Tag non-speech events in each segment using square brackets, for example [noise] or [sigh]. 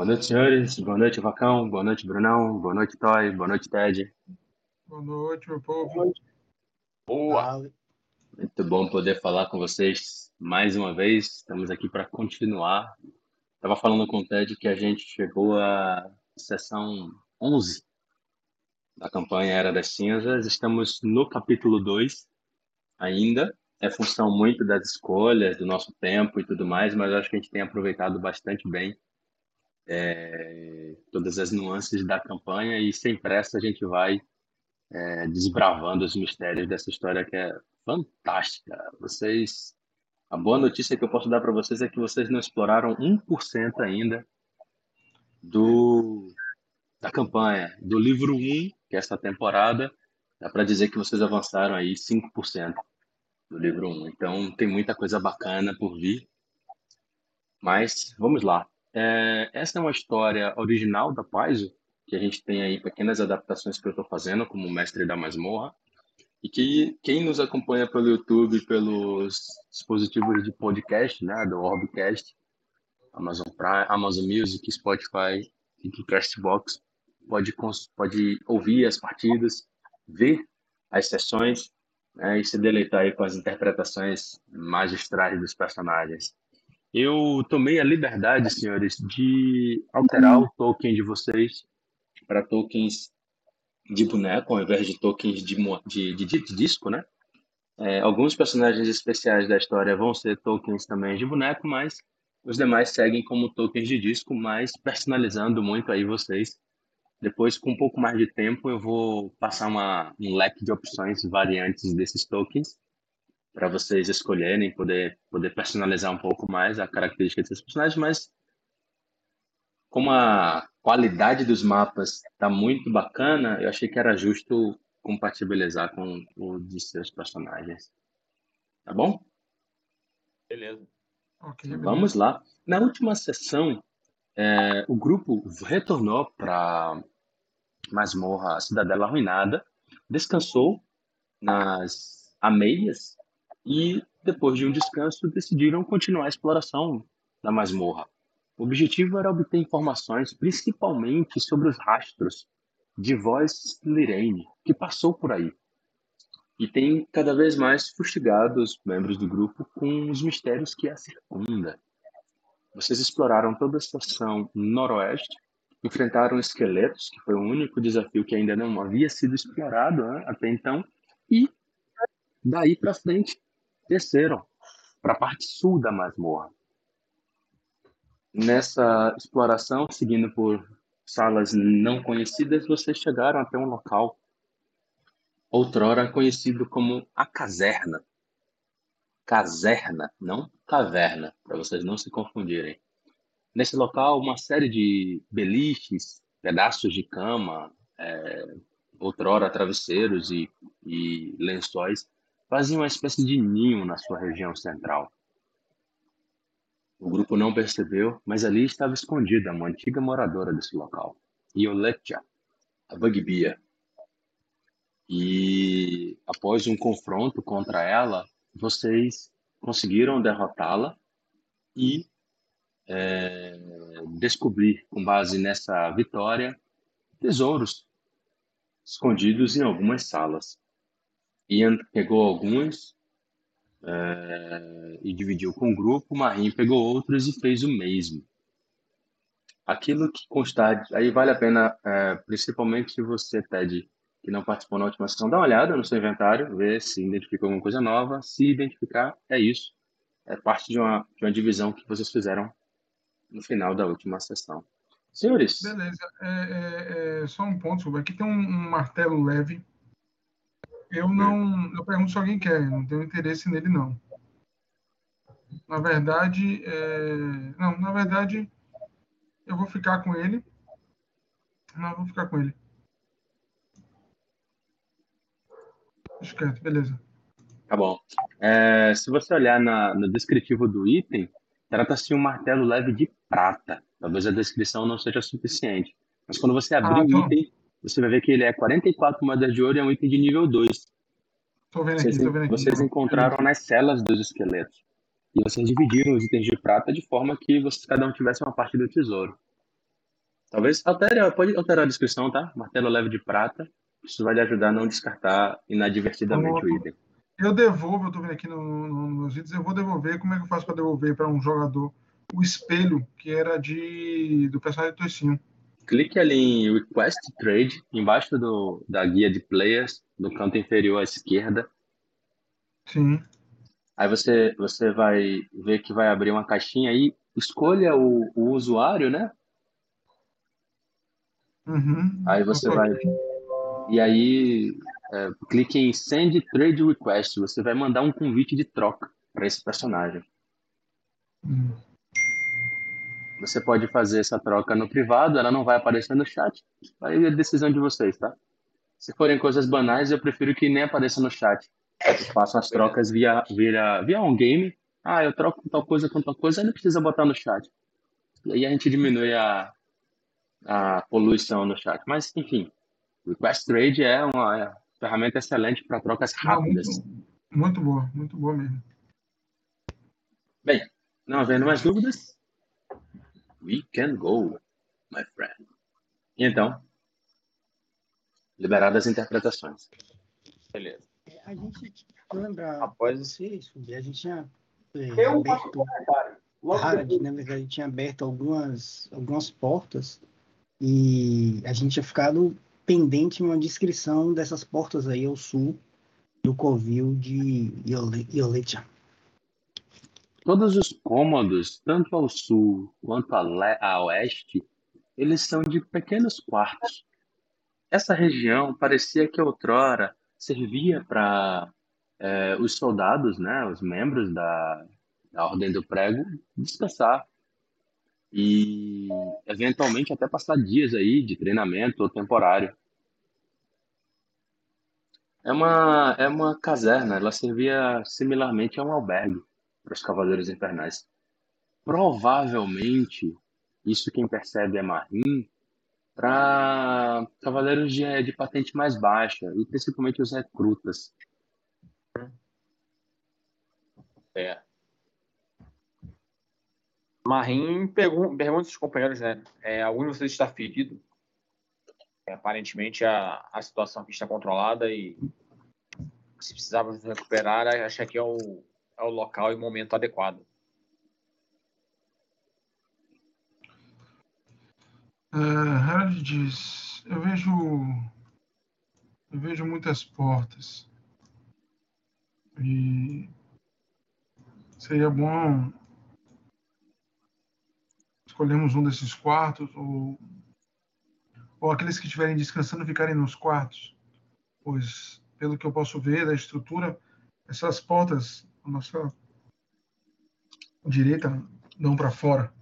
Boa noite, senhores. Boa noite, Vacão. Boa noite, Brunão. Boa noite, Toy. Boa noite, Ted. Boa noite, meu povo. Boa. Muito bom poder falar com vocês mais uma vez. Estamos aqui para continuar. Estava falando com o Ted que a gente chegou à sessão 11 da campanha Era das Cinzas. Estamos no capítulo 2 ainda. É função muito das escolhas, do nosso tempo e tudo mais, mas eu acho que a gente tem aproveitado bastante bem é, todas as nuances da campanha e sem pressa a gente vai é, desbravando os mistérios dessa história que é fantástica. Vocês, a boa notícia que eu posso dar para vocês é que vocês não exploraram 1% ainda do da campanha, do livro 1, que é esta temporada, dá para dizer que vocês avançaram aí 5% do livro 1. Então tem muita coisa bacana por vir. Mas vamos lá. É, essa é uma história original da Paizo, que a gente tem aí pequenas adaptações que eu estou fazendo como mestre da masmorra. E que quem nos acompanha pelo YouTube, pelos dispositivos de podcast, né, do Orbcast, Amazon Prime, Amazon Music, Spotify e Castbox, pode, pode ouvir as partidas, ver as sessões né, e se deleitar aí com as interpretações magistrais dos personagens. Eu tomei a liberdade, senhores, de alterar o token de vocês para tokens de boneco, ao invés de tokens de, de, de, de disco, né? É, alguns personagens especiais da história vão ser tokens também de boneco, mas os demais seguem como tokens de disco, mas personalizando muito aí vocês. Depois, com um pouco mais de tempo, eu vou passar uma, um leque de opções variantes desses tokens para vocês escolherem, poder, poder personalizar um pouco mais a característica desses personagens, mas como a qualidade dos mapas está muito bacana, eu achei que era justo compatibilizar com o de seus personagens. Tá bom? Beleza. Ok, Vamos lá. Na última sessão, é, o grupo retornou para masmorra Cidadela Arruinada, descansou nas ameias e, depois de um descanso, decidiram continuar a exploração da masmorra. O objetivo era obter informações, principalmente sobre os rastros de voz Lirene, que passou por aí. E tem cada vez mais fustigado os membros do grupo com os mistérios que a circunda. Vocês exploraram toda a estação noroeste, enfrentaram esqueletos, que foi o único desafio que ainda não havia sido explorado né, até então, e daí para frente desceram para a parte sul da masmorra. Nessa exploração, seguindo por salas não conhecidas, vocês chegaram até um local outrora conhecido como a caserna. Caserna, não caverna, para vocês não se confundirem. Nesse local, uma série de beliches, pedaços de cama, é, outrora travesseiros e, e lençóis faziam uma espécie de ninho na sua região central. O grupo não percebeu, mas ali estava escondida uma antiga moradora desse local, Ioletia, a Bugbear. E após um confronto contra ela, vocês conseguiram derrotá-la e é, descobrir, com base nessa vitória, tesouros escondidos em algumas salas. Ian pegou alguns é, e dividiu com o grupo, Marim pegou outros e fez o mesmo. Aquilo que constar, aí vale a pena, é, principalmente se você, Ted, que não participou na última sessão, dá uma olhada no seu inventário, ver se identificou alguma coisa nova. Se identificar, é isso. É parte de uma, de uma divisão que vocês fizeram no final da última sessão. Senhores. Beleza. É, é, é, só um ponto, sobre aqui tem um, um martelo leve eu não. Eu pergunto se alguém quer, não tenho interesse nele, não. Na verdade, é, não, na verdade, eu vou ficar com ele. Não, eu vou ficar com ele. Deixa quieto, beleza. Tá bom. É, se você olhar na, no descritivo do item, trata-se de um martelo leve de prata. Talvez a descrição não seja suficiente. Mas quando você abrir ah, então... o item, você vai ver que ele é 44 moedas de ouro e é um item de nível 2. Tô vendo aqui, vocês, tô vendo aqui. Vocês encontraram nas celas dos esqueletos. E vocês dividiram os itens de prata de forma que vocês, cada um tivesse uma parte do tesouro. Talvez altere, pode alterar a descrição, tá? Martelo leve de prata. Isso vai lhe ajudar a não descartar inadvertidamente o item. Eu devolvo, eu estou vendo aqui no, no, nos vídeos, eu vou devolver. Como é que eu faço para devolver para um jogador o espelho que era de do personagem Toicinho? Clique ali em Request Trade, embaixo do, da guia de players, no canto inferior à esquerda. Sim. Aí você, você vai ver que vai abrir uma caixinha aí. Escolha o, o usuário, né? Uhum. Aí você vai. E aí é, clique em Send Trade Request. Você vai mandar um convite de troca para esse personagem. Hum. Você pode fazer essa troca no privado, ela não vai aparecer no chat. Aí é decisão de vocês, tá? Se forem coisas banais, eu prefiro que nem apareça no chat. Eu faço as trocas via, via, via um game. Ah, eu troco tal coisa com tal coisa, aí não precisa botar no chat. E aí a gente diminui a, a poluição no chat. Mas, enfim, Request Trade é uma, ferramenta excelente para trocas rápidas. muito, muito boa, muito boa mesmo. Bem, não havendo mais dúvidas, we can go, my friend. E então, liberadas as interpretações. Beleza. É, a gente lembra Após isso, a gente tinha é, Eu aberto, Harald, na verdade, tinha aberto algumas, algumas portas e a gente tinha ficado pendente uma descrição dessas portas aí ao sul do covil de Iole- Ioletia. Todos os cômodos, tanto ao sul quanto a, a oeste, eles são de pequenos quartos. Essa região parecia que outrora servia para os soldados, né, os membros da, da Ordem do Prego, descansar e eventualmente até passar dias aí de treinamento ou temporário. É uma, é uma caserna, ela servia similarmente a um albergue para os Cavaleiros Infernais. Provavelmente, isso quem percebe é Marim, para cavaleiros de, de patente mais baixa, e principalmente os recrutas. É. Marim pergun pergunta aos companheiros, né? É, algum de vocês está ferido? É, aparentemente a, a situação aqui está controlada e se precisarmos recuperar, acho que é o, é o local e momento adequado. É, Harald diz: Eu vejo. Eu vejo muitas portas. E. Seria bom. Escolhermos um desses quartos, ou. Ou aqueles que estiverem descansando ficarem nos quartos. Pois, pelo que eu posso ver da estrutura, essas portas, nossa direita, dão para fora.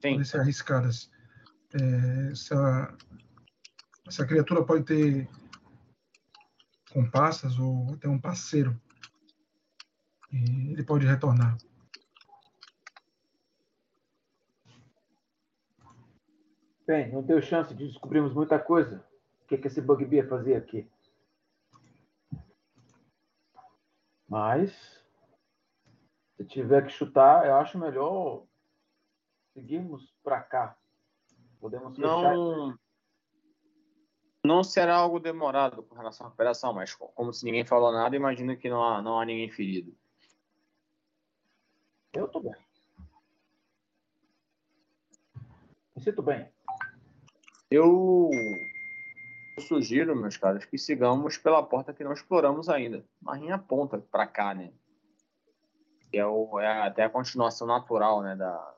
Sim, podem ser arriscadas. É, essa, essa criatura pode ter compassas ou até um parceiro. E ele pode retornar. Bem, não deu chance de descobrirmos muita coisa. O que, que esse Bugbear fazia aqui? Mas, se tiver que chutar, eu acho melhor seguirmos para cá. Podemos fechar. não, não será algo demorado com relação à recuperação, mas co- como se ninguém falou nada, imagino que não há, não há ninguém ferido. Eu tô bem. Me sinto bem. Eu sugiro, meus caros, que sigamos pela porta que não exploramos ainda. Marim aponta para cá, né? Que é, o, é até a continuação natural, né, da,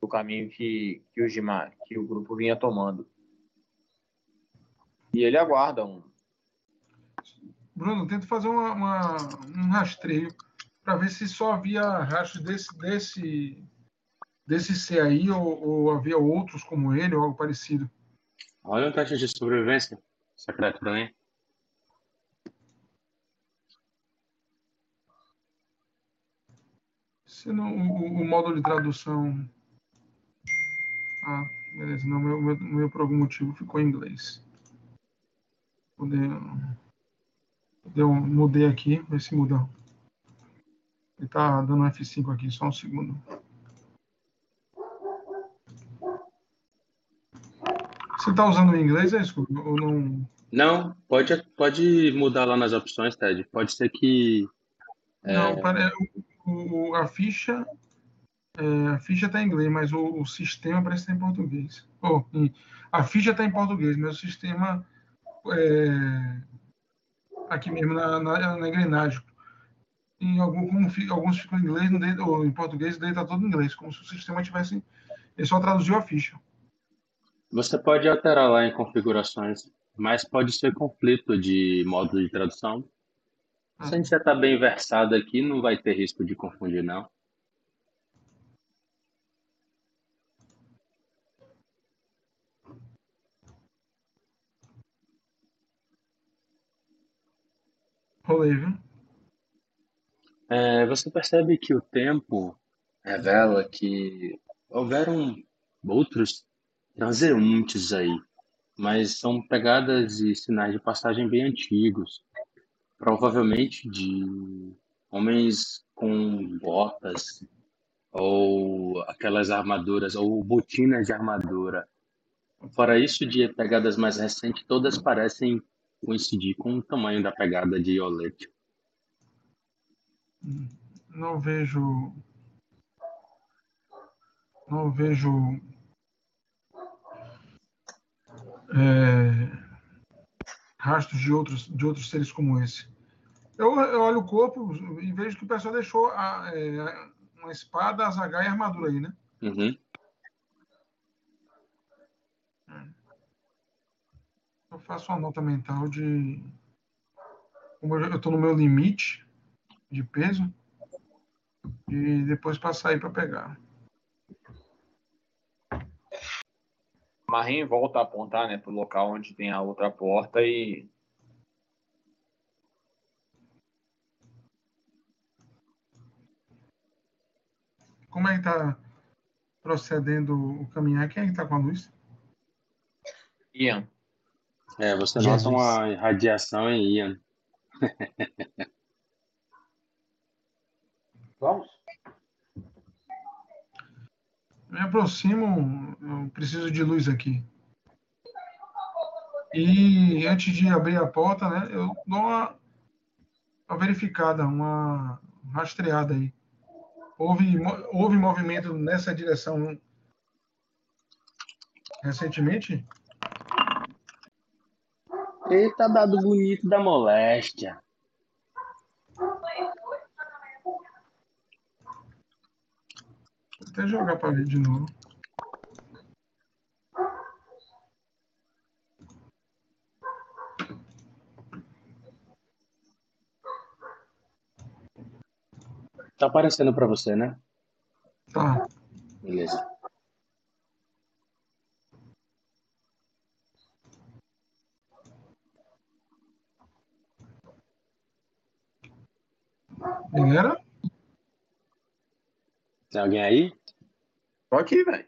do caminho que, que, os dema- que o grupo vinha tomando. E ele aguarda um. Bruno, tenta fazer uma, uma- um rastreio para ver se só havia rastro desse, desse, desse ser aí ou, ou havia outros como ele ou algo parecido. Olha um teste de sobrevivência secreto também. Se não, o, o- de tradução. Ah, beleza. Não, meu, meu, meu por algum motivo ficou em inglês. Poder, eu mudei aqui, ver se muda. Ele tá dando F5 aqui, só um segundo. Você está usando o inglês, é isso? Ou não? Não, pode, pode mudar lá nas opções, Ted. Pode ser que. Não, para, o, a ficha é, a ficha está em inglês, mas o, o sistema parece estar em português. Oh, em- a ficha está em português, mas o sistema é, aqui mesmo na, na, na engrenagem. Em algum, como fi- alguns ficam em inglês no ou em português, o dele está todo em inglês, como se o sistema tivesse. Ele só traduziu a ficha. Você pode alterar lá em configurações, mas pode ser conflito de modo de tradução. Se a gente já está bem versado aqui, não vai ter risco de confundir, não. Rolei, viu? É, você percebe que o tempo revela que houveram outros transeuntes aí, mas são pegadas e sinais de passagem bem antigos, provavelmente de homens com botas ou aquelas armaduras ou botinas de armadura. Fora isso, de pegadas mais recentes, todas parecem coincidir com o tamanho da pegada de Iolete. Não vejo. Não vejo. É, rastros de outros, de outros seres como esse. Eu, eu olho o corpo e vejo que o pessoal deixou a, é, uma espada, azaghal e armadura aí, né? Uhum. Eu faço uma nota mental de. Como eu estou no meu limite de peso, e depois passar aí para pegar. Marim volta a apontar, né, pro local onde tem a outra porta e Como é que está procedendo o caminhar? Quem é que está com a luz? Ian. É, você Jesus. nota uma radiação em Ian. Vamos? Me aproximo, eu preciso de luz aqui. E antes de abrir a porta, né, eu dou uma, uma verificada, uma rastreada aí. Houve, houve movimento nessa direção recentemente? Eita, dado bonito da moléstia. Até jogar para ver de novo. Tá aparecendo pra você, né? Tá. Beleza. Galera? Tem alguém aí? Tô aqui, velho.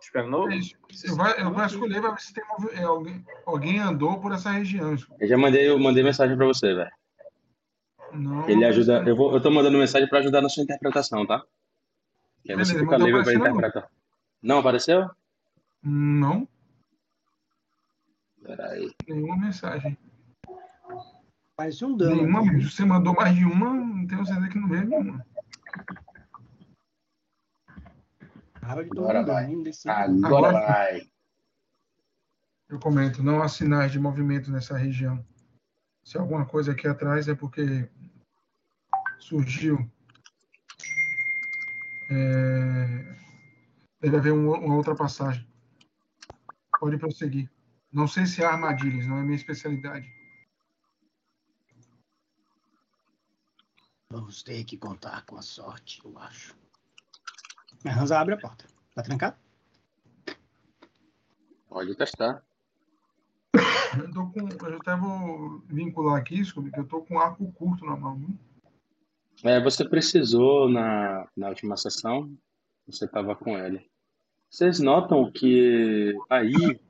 Esperando. É. Eu vou, eu vou escolher para ver se tem é, alguém, alguém andou por essa região. Eu já mandei, eu mandei mensagem pra você, velho. Não, Ele ajuda. não. Eu, vou, eu tô mandando mensagem pra ajudar na sua interpretação, tá? Que aí você Beleza, fica livre pra apareceu, não. interpretar. Não apareceu? Não, Peraí. nenhuma mensagem. Faz um dano. Nenhuma, aqui. você mandou mais de uma, não tenho certeza que não veio nenhuma. De Agora vai. desse- Agora Agora- vai. Eu comento, não há sinais de movimento nessa região. Se alguma coisa aqui atrás é porque surgiu. É, Deve haver um- uma outra passagem. Pode prosseguir. Não sei se há armadilhas, não é minha especialidade. Vamos ter que contar com a sorte, eu acho. Mas Hansa abre a porta. Tá trancado? Pode testar. Eu, tô com, eu até vou vincular aqui, Scooby, que eu tô com arco curto na mão. É, você precisou na, na última sessão, você estava com ele. Vocês notam que aí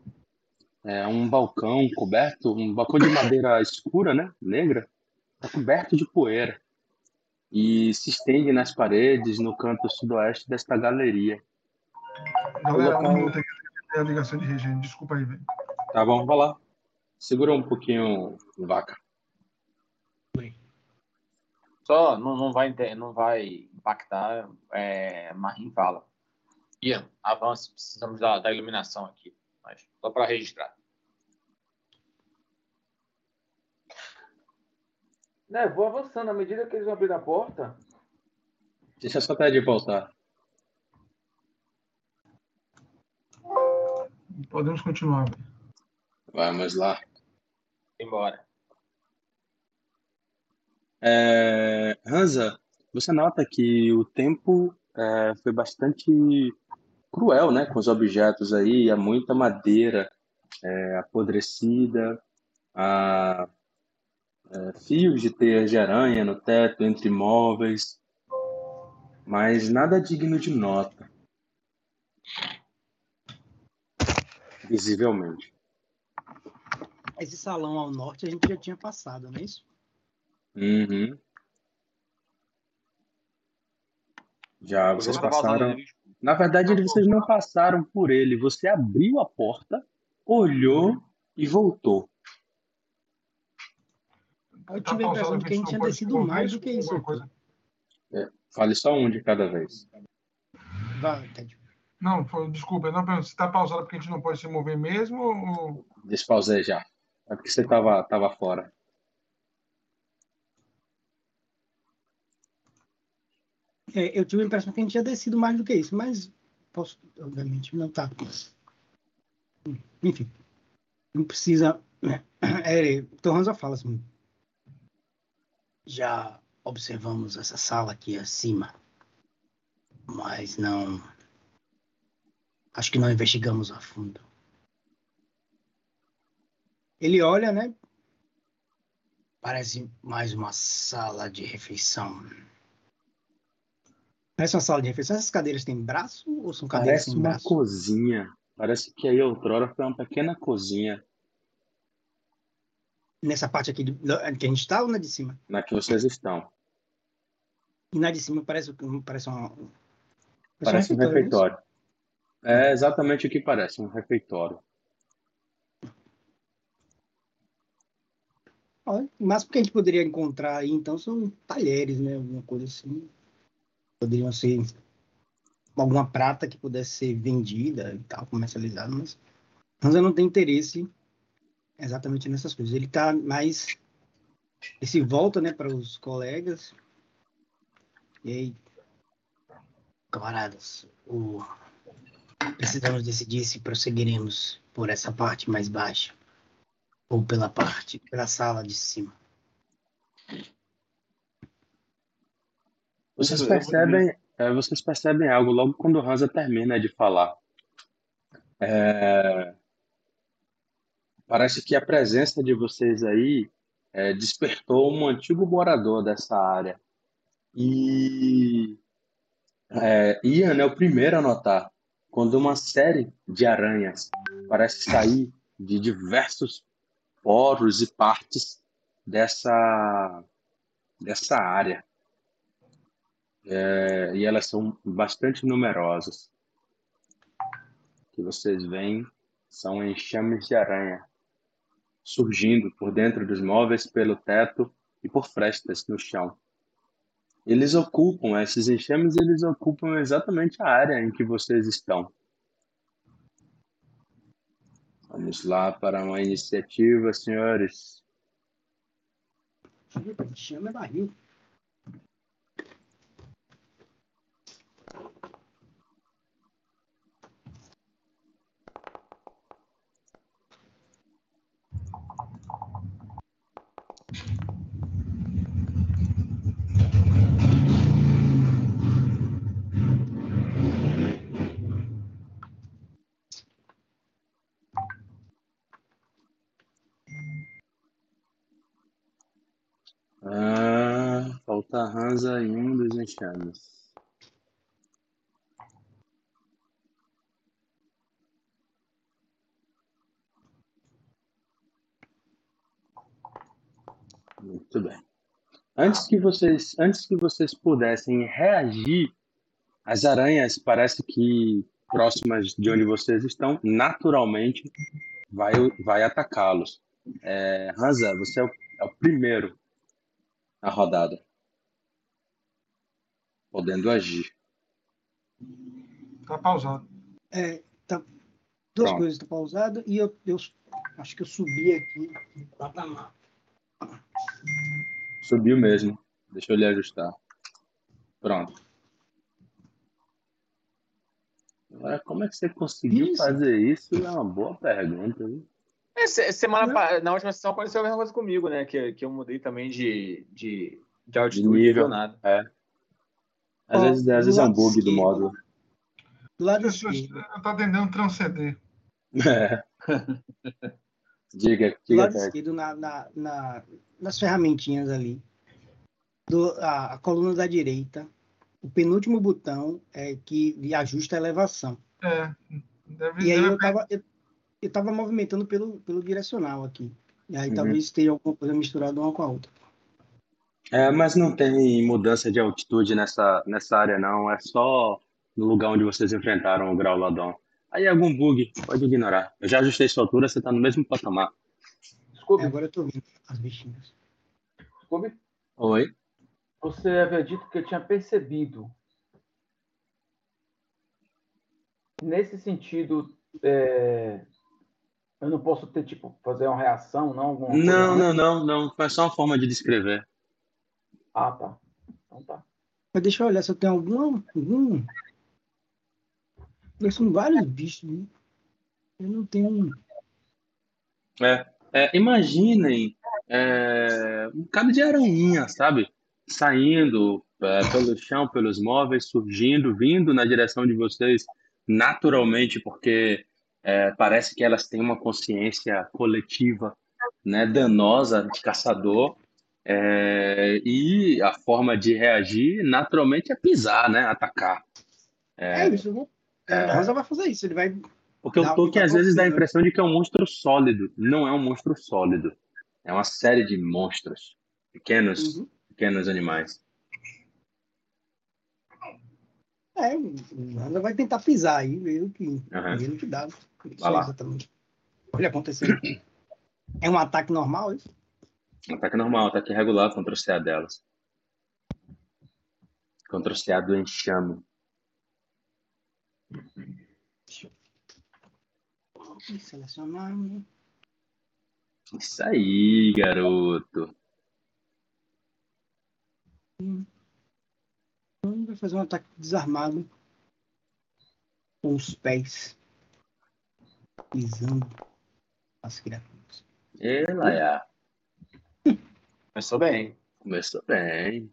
é um balcão coberto, um balcão de madeira [laughs] escura, né? Negra, está coberto de poeira e se estende nas paredes no canto sudoeste desta galeria. Galera, um local- eu tenho a ligação de regime. Desculpa aí, velho. Tá bom, vai lá. Segura um pouquinho, vaca. Só não, não, vai, não vai impactar. É, Marim fala. Ian, avance, precisamos da, da iluminação aqui. Mas só para registrar. Né, vou avançando. À medida que eles vão abrir a porta, Deixa só até de voltar. Podemos continuar. Vamos lá. Embora. É, Hansa, você nota que o tempo é, foi bastante cruel, né, com os objetos aí, há muita madeira é, apodrecida, há é, fios de teias de aranha no teto, entre móveis, mas nada digno de nota, visivelmente. Esse salão ao norte a gente já tinha passado, não é isso? Uhum. Já vocês passaram. Na verdade, vocês não passaram por ele. Você abriu a porta, olhou e voltou. Eu Tá tive a impressão de que a gente tinha descido mais do que isso. coisa. Fale só um de cada vez. Ted. Não, foi, desculpa, não, se está pausado porque a gente não pode se mover mesmo ou... Despausei já. É porque você estava tava fora. É, eu tive a impressão que a gente tinha descido mais do que isso, mas posso, obviamente, não tá. Enfim, não precisa. né? É, Torranza fala assim. Já observamos essa sala aqui acima, mas não. Acho que não investigamos a fundo. Ele olha, né? Parece mais uma sala de refeição. Parece uma sala de refeição. Essas cadeiras têm braço ou são cadeiras Parece sem uma braço? cozinha. Parece que aí outrora foi uma pequena cozinha Nessa parte aqui da- que a gente está ou na de cima? na que vocês estão. E na de cima parece, parece uma. Parece um é isso? refeitório. É exatamente o que parece, um refeitório. Olha, O máximo que a gente poderia encontrar aí, então, são talheres, né? Alguma coisa assim. Poderiam ser alguma prata que pudesse ser vendida e tal, comercializada, mas Hansa não tem interesse exatamente nessas coisas. Ele tá mais. Ele se volta, né, para os colegas. E aí, camaradas, o... precisamos decidir se prosseguiremos por essa parte mais baixa ou pela parte, pela sala de cima. Vocês percebem, é, vocês percebem algo logo quando o Hansa termina de falar. É, parece que a presença de vocês aí é, despertou um antigo morador dessa área. E é, Ian é o primeiro a notar quando uma série de aranhas parece sair de diversos poros e partes dessa, dessa área. É, e elas são bastante numerosas. Que vocês veem são enxames de aranha surgindo por dentro dos móveis, pelo teto e por frestas no chão. Eles ocupam, esses enxames, eles ocupam exatamente a área em que vocês estão. Vamos lá para uma iniciativa, senhores. Chama é barril. Ah, falta a Hansa em um dos enxames. Muito bem. Antes que vocês, antes que vocês pudessem reagir, as aranhas parece que próximas de onde vocês estão, naturalmente vai, vai atacá-los. É, Hansa, você é o, é o primeiro na rodada, podendo agir. Tá pausado. É, tá, duas Pronto. coisas, tá pausado e eu, eu acho que eu subi aqui. Subiu mesmo. Deixa eu lhe ajustar. Pronto. Agora, como é que você conseguiu Isso. fazer isso? É uma boa pergunta. viu? É, se- semana pa- na última sessão aconteceu a mesma coisa comigo, né? Que, que eu mudei também de, de, de altitude nível. nada. Às Ó, vezes, às vezes é um bug do módulo. Do lado Pessoas- esquerdo, Eu tô tentando transcender. [laughs] É. Diga, do diga, lado Ted. esquerdo na, na, na- nas ferramentinhas ali, do, a, a coluna da direita, o penúltimo botão é que ajusta a elevação. É. Deve, E aí deve- eu tava, eu, eu tava movimentando pelo, pelo direcional aqui. E aí Uhum. talvez tenha alguma coisa misturada uma com a outra. É, mas não tem mudança de altitude nessa, nessa área, não. É só no lugar onde vocês enfrentaram o grau Ladon. Aí algum bug, pode ignorar. Eu já ajustei sua altura, você tá no mesmo patamar. Scooby, É, agora eu tô vendo as bichinhas. Scooby, Oi? você havia dito que eu tinha percebido. Nesse sentido, é, eu não posso ter, tipo, fazer uma reação, não? Alguma coisa, Não, né? não, não, não. Foi só uma forma de descrever. Ah, tá. Então tá. Mas deixa eu olhar se eu tenho alguma. Algum... Porque São vários bichos. Né? Eu não tenho um. É, é, imaginem é, um bocado de aranha, sabe? Saindo é, pelo chão, pelos móveis, surgindo, vindo na direção de vocês naturalmente, porque é, parece que elas têm uma consciência coletiva, né, danosa de caçador. É, e a forma de reagir naturalmente é pisar, né? Atacar. É, isso. eu vou- É. O Rosa vai fazer isso. Ele vai. Porque o Tolkien dá às vezes dá a confusão. impressão de que é um monstro sólido. Não é um monstro sólido. É uma série de monstros. Pequenos, Uhum. pequenos animais. É, o Rosa vai tentar pisar aí, ver o que, ver o que dá. Não sei lá. exatamente. Olha acontecendo. É um ataque normal isso? Ataque normal, ataque regular contra o CA delas. Contra o CA do enxame. Selecionar. Isso aí, garoto. Vai fazer um ataque desarmado. Com os pés. Pisando as criaturas. E Laia, Começou bem. começou bem.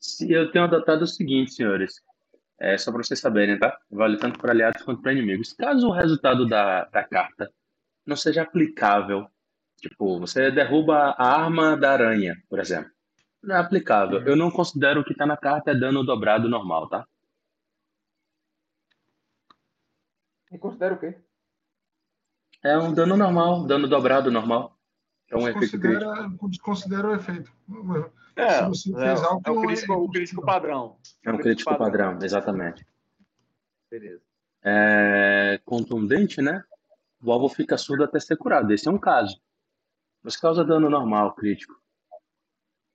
Se eu tenho adotado o seguinte, senhores, é só para vocês saberem, tá? Vale tanto para aliados quanto para inimigos. Caso o resultado da, da carta não seja aplicável, tipo, você derruba a arma da aranha, por exemplo. Não é aplicável. Eu não considero que está na carta é dano dobrado normal, tá? E considera o quê? É um dano normal, dano dobrado normal. É um efeito crítico. Considera, desconsidera o efeito. É, Se você é, fez algo, é o é crítico, o crítico padrão. É um crítico padrão, exatamente. Beleza. É contundente, né? O alvo fica surdo até ser curado. Esse é um caso. Mas causa dano normal, crítico.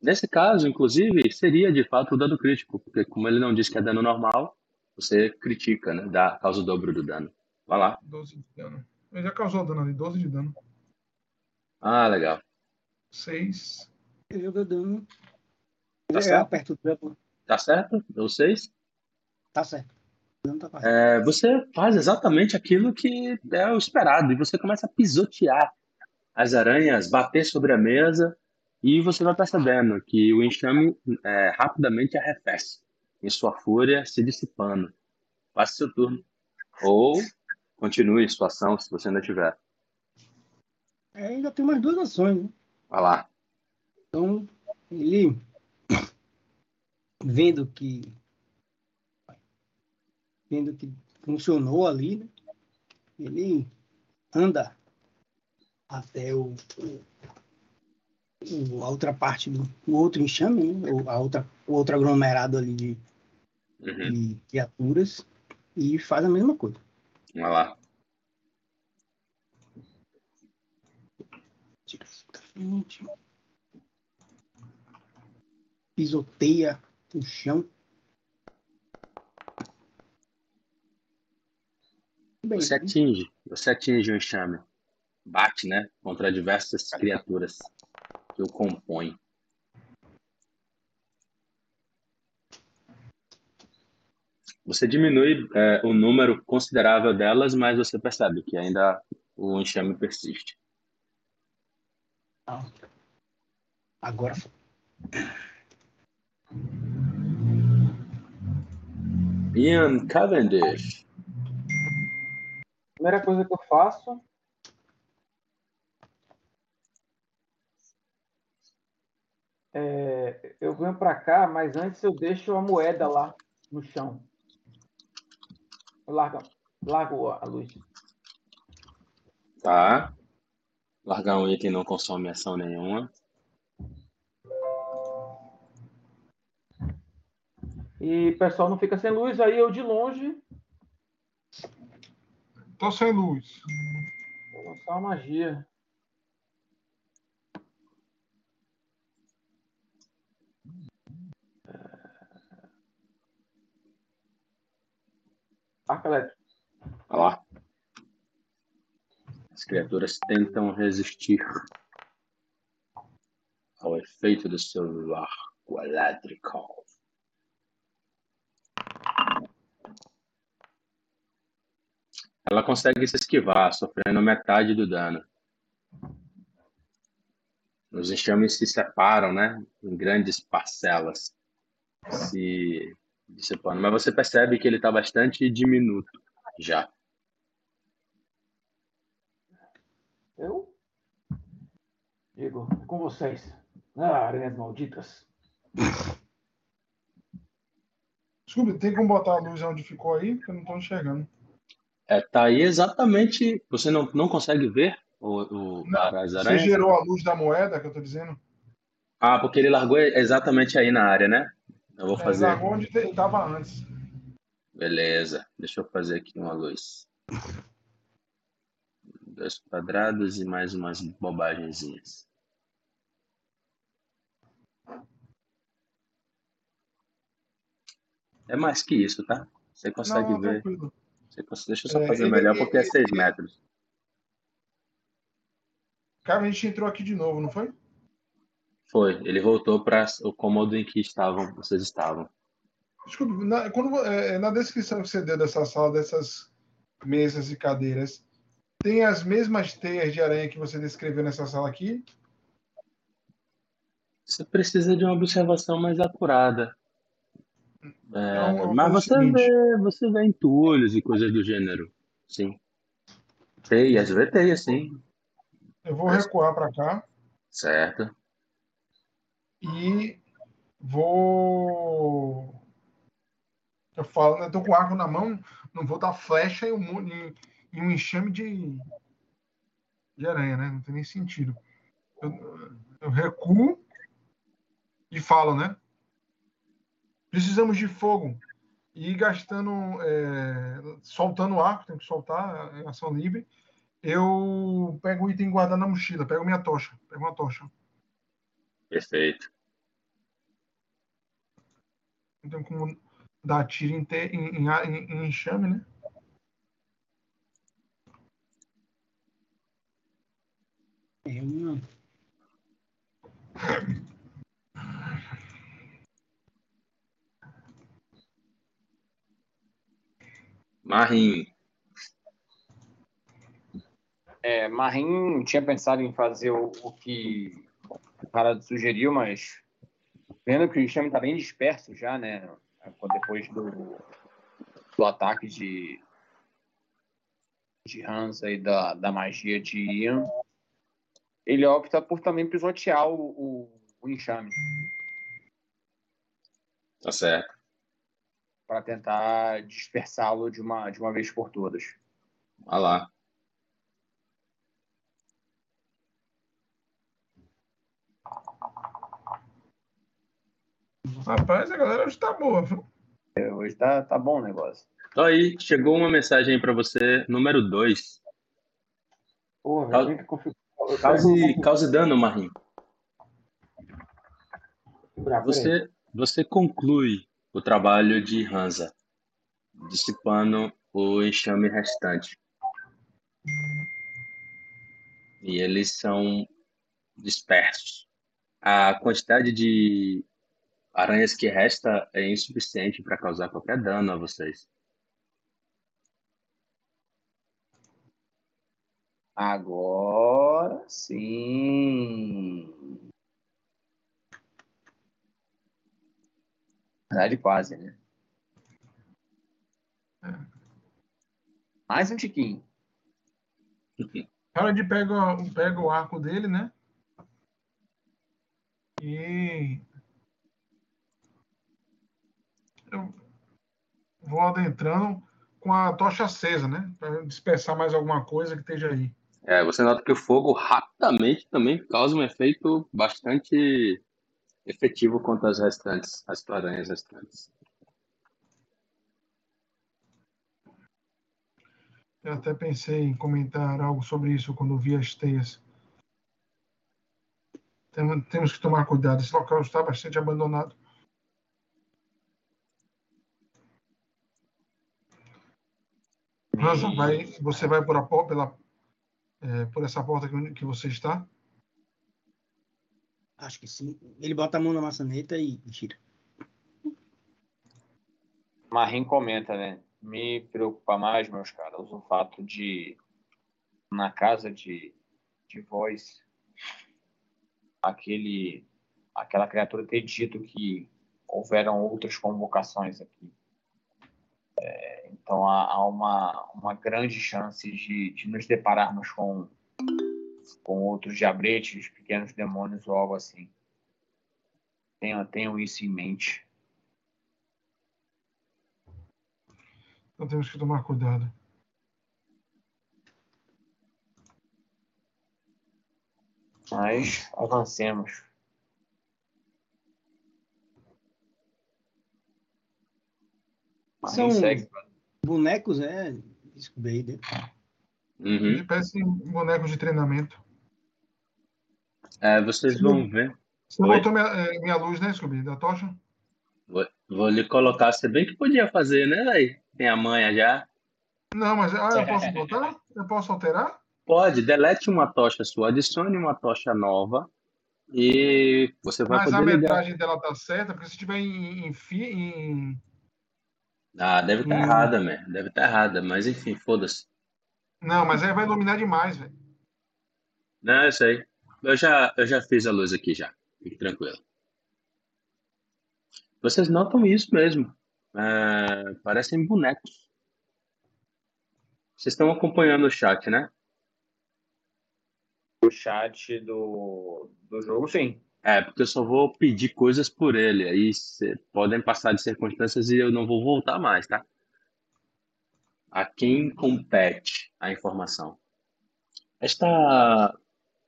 Nesse caso, inclusive, seria de fato o dano crítico, porque como ele não diz que é dano normal, você critica, né? Dá, causa o dobro do dano. Vai lá. 12 de dano. Ele já causou dano ali, 12 de dano. Ah, legal. 6. Ele joga dano. Tá eu certo. aperto o trampo. Tá certo? Deu seis? Tá certo. O dano tá. É, você faz exatamente aquilo que é o esperado, e você começa a pisotear as aranhas, bater sobre a mesa, e você vai percebendo que o enxame é, rapidamente arrefece, em sua fúria se dissipando. Passe seu turno. Ou continue sua ação, se você ainda tiver. É, ainda tem mais duas ações, né? Vai lá. Então, ele vendo que vendo que funcionou ali, né? ele anda até o, o a outra parte do o outro enxame, né? o, a outra, o outro aglomerado ali de, Uhum. de criaturas e faz a mesma coisa. Vamos lá. Tira isso da frente. Pisoteia o chão. Bem, Você atinge, você atinge o enxame. Bate, né? Contra diversas criaturas que o compõem. Você diminui é, o número considerável delas, mas você percebe que ainda o enxame persiste. agora foi. Ian Cavendish. Primeira coisa que eu faço. é, eu venho para cá, mas antes eu deixo a moeda lá no chão. Eu largo, largo a luz. Tá. Largar um item não consome ação nenhuma. E o pessoal não fica sem luz, aí eu de longe Tô sem luz. vou lançar uma magia. Arco elétrico. Olha lá. As criaturas tentam resistir ao efeito do seu arco elétrico. Ela consegue se esquivar, sofrendo metade do dano. Os enxames se separam, né? Em grandes parcelas, se dissipando. Mas você percebe que ele está bastante diminuto já. Eu digo, é com vocês. Ah, aranhas malditas. Desculpa, tem como botar a luz onde ficou aí? Porque eu não tô enxergando. É, tá aí exatamente. Você não, não consegue ver o, o, Não, as Você aranhas? gerou a luz da moeda que eu tô dizendo? Ah, porque ele largou exatamente aí na área, né? Eu vou É, fazer. largou onde te- tava antes. Beleza. Deixa eu fazer aqui uma luz. Dois quadrados e mais umas bobagenzinhas. É mais que isso, tá? Você consegue Não, ver. tranquilo. Você cons- Deixa eu só É, fazer ele- melhor porque é ele- 6 metros. Cara, a gente entrou aqui de novo, não foi? Foi. Ele voltou para o cômodo em que estavam, vocês estavam. Desculpa, na, quando, é, na descrição que você deu dessa sala, dessas mesas e cadeiras, tem as mesmas teias de aranha que você descreveu nessa sala aqui? Você precisa de uma observação mais acurada. É, Então, vou mas você seguinte. vê, você vê entulhos e coisas do gênero. Sim. Teias, vê teias, sim. Eu vou recuar para cá Certo. E vou. Eu falo, né? Tô com arco na mão, não vou dar flecha em um, em, em um enxame de, de aranha, né? Não tem nem sentido. Eu, eu recuo e falo, né? Precisamos de fogo. E gastando, é, soltando o arco, tem que soltar em ação livre. Eu pego o item guardado na mochila, pego minha tocha, pego uma tocha. Perfeito. Não tem como dar tiro em, te- em, em, em- enxame, né? É uma... Marinho. É, Marim tinha pensado em fazer o, o que o cara sugeriu, mas vendo que o enxame está bem disperso já, né? Depois do, do ataque de, de Hansa e da, da magia de Ian, ele opta por também pisotear o, o, o enxame Tá certo. para tentar dispersá-lo de uma, de uma vez por todas. Olha lá. Rapaz, a galera hoje tá boa. viu? É, hoje tá, tá bom o negócio. Aí, chegou uma mensagem aí pra você, número 2. Porra, Cau- eu. Eu Cause, cause dano, peraí. Você, você conclui o trabalho de Hansa, dissipando o enxame restante. E eles são dispersos. A quantidade de aranhas que resta é insuficiente para causar qualquer dano a vocês. Agora sim. Na verdade, quase, né? Mais um tiquinho. Harold pega, pega o arco dele, né? E. Eu vou adentrando com a tocha acesa, né? Para dispersar mais alguma coisa que esteja aí. É, você nota que o fogo rapidamente também causa um efeito bastante efetivo contra as restantes, as aranhas restantes. Eu até pensei em comentar algo sobre isso quando vi as teias. Tem- Temos que tomar cuidado. Esse local está bastante abandonado. Vai, você vai por, a, pela, é, por essa porta que, que você está? Acho que sim. Ele bota a mão na maçaneta e tira. Marim comenta, né? Me preocupa mais, meus caras, o fato de na casa de, de voz aquele aquela criatura ter dito que houveram outras convocações aqui. É, então há, há uma, uma grande chance de, de nos depararmos com, com outros diabretes, pequenos demônios ou algo assim. Tenham, tenham isso em mente. Então temos que tomar cuidado. Mas avancemos. São- segue. Bonecos, é. Descobri. né? Uhum. Ele parece bonecos de treinamento. É, vocês vão ver. Você Oi? botou minha, é, minha luz, né, Scooby? Da tocha? Vou, vou lhe colocar, se bem que podia fazer, né, velho? Tem a manha já. Não, mas ah, eu posso [laughs] botar? Eu posso alterar? Pode, delete uma tocha sua, adicione uma tocha nova e você vai Mas a poder ligar. metragem dela tá certa, porque se tiver em, em, em- Ah, deve estar Hum. errada, man. Deve estar errada, mas enfim, foda-se. Não, mas aí vai iluminar demais, velho. Não, eu sei. Eu já, eu já fiz a luz aqui já. Fique tranquilo. Vocês notam isso mesmo. É, parecem bonecos. Vocês estão acompanhando o chat, né? O chat do, do jogo, sim. É, porque eu só vou pedir coisas por ele. Aí cê- podem passar de circunstâncias e eu não vou voltar mais, tá? A quem compete a informação? Esta,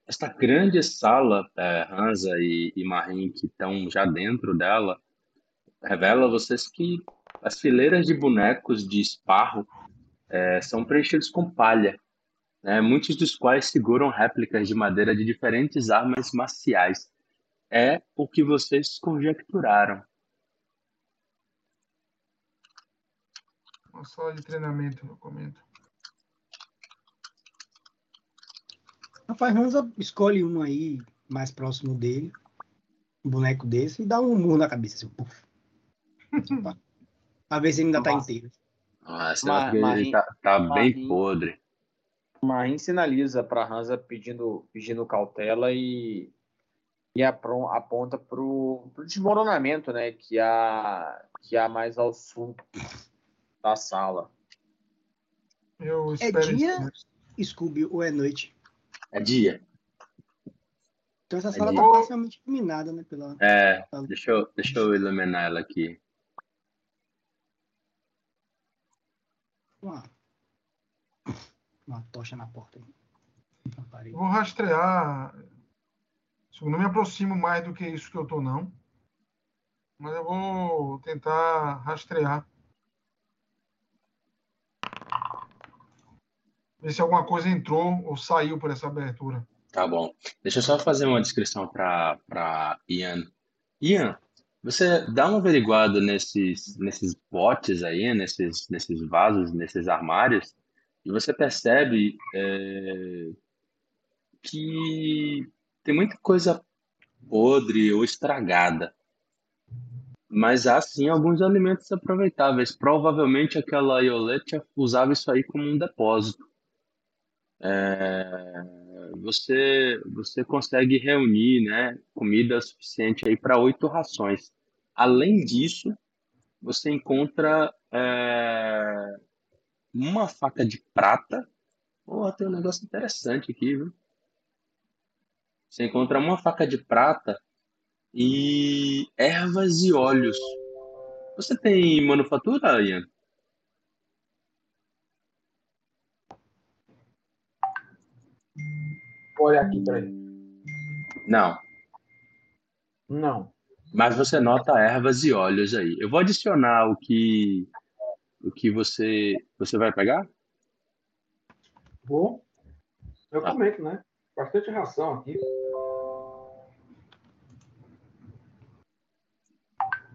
esta grande sala, é, Hansa e, e Marim, que estão já dentro dela, revela a vocês que as fileiras de bonecos de esparro é, são preenchidos com palha, né? Muitos dos quais seguram réplicas de madeira de diferentes armas marciais é o que vocês conjecturaram. Uma sala de treinamento, eu comento. Rapaz, Hansa escolhe um aí mais próximo dele, um boneco desse, e dá um murro na cabeça. Assim, puf. [laughs] pra ver se ele ainda tá inteiro. Nossa, Ma- porque ele Marim- tá, tá bem podre. Marim sinaliza para Hansa pedindo, pedindo cautela e, e aponta para o desmoronamento né, que, há, que há mais ao sul da sala. Eu É dia? isso. Scooby ou é noite. É dia. Então essa É sala dia. tá parcialmente iluminada, né? Pela... É, deixa eu, deixa eu iluminar ela aqui. Uma... uma tocha na porta. aí. Na vou rastrear. Eu não me aproximo mais do que isso que eu tô, não. Mas eu vou tentar rastrear. Ver se alguma coisa entrou ou saiu por essa abertura. Tá bom. Deixa eu só fazer uma descrição para Ian. Ian, você dá uma averiguada nesses, nesses potes aí, nesses, nesses vasos, nesses armários, e você percebe é, que tem muita coisa podre ou estragada. Mas há sim alguns alimentos aproveitáveis. Provavelmente aquela Iolete usava isso aí como um depósito. É, você, você consegue reunir né, comida suficiente para oito rações. Além disso, você encontra é, uma faca de prata. Oh, tem um negócio interessante aqui, viu? Você encontra uma faca de prata e ervas e óleos. Você tem manufatura, Ian? Olha aqui ele. Não. Não. Mas você nota ervas e óleos aí. Eu vou adicionar o que o que você você vai pegar? Vou. Eu Tá. comento, né? Bastante ração aqui.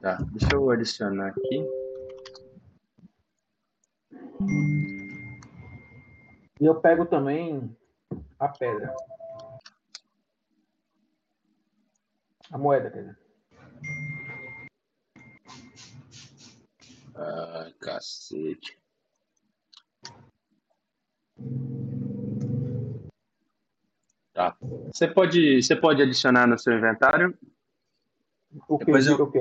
Tá. Deixa eu adicionar aqui. E eu pego também a pedra. A moeda, quer dizer. Ah, cacete. Tá. Você pode, você pode adicionar no seu inventário O que Depois eu- o quê?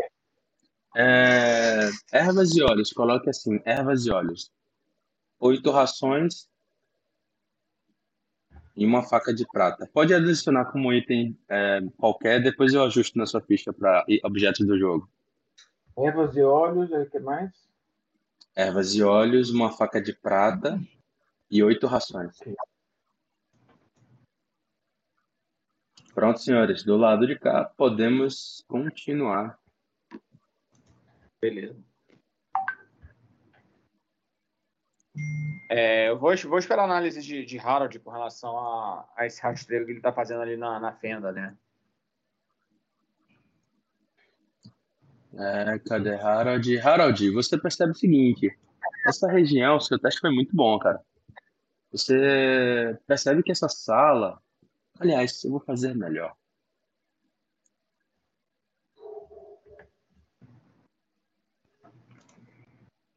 é, ervas e óleos. Coloque assim, ervas e óleos. Oito rações e uma faca de prata. Pode adicionar como item é, qualquer, depois eu ajusto na sua ficha para objetos do jogo. Ervas e óleos, o que mais? Ervas e óleos, uma faca de prata e oito rações. Pronto, senhores. Do lado de cá, podemos continuar. Beleza. É, eu vou, vou esperar a análise de, de Harold com relação a, a esse rastreio que ele está fazendo ali na, na fenda, né? É, cadê Harold? Harold, você percebe o seguinte: essa região, seu teste foi muito bom, cara. Você percebe que essa sala. Aliás, eu vou fazer melhor.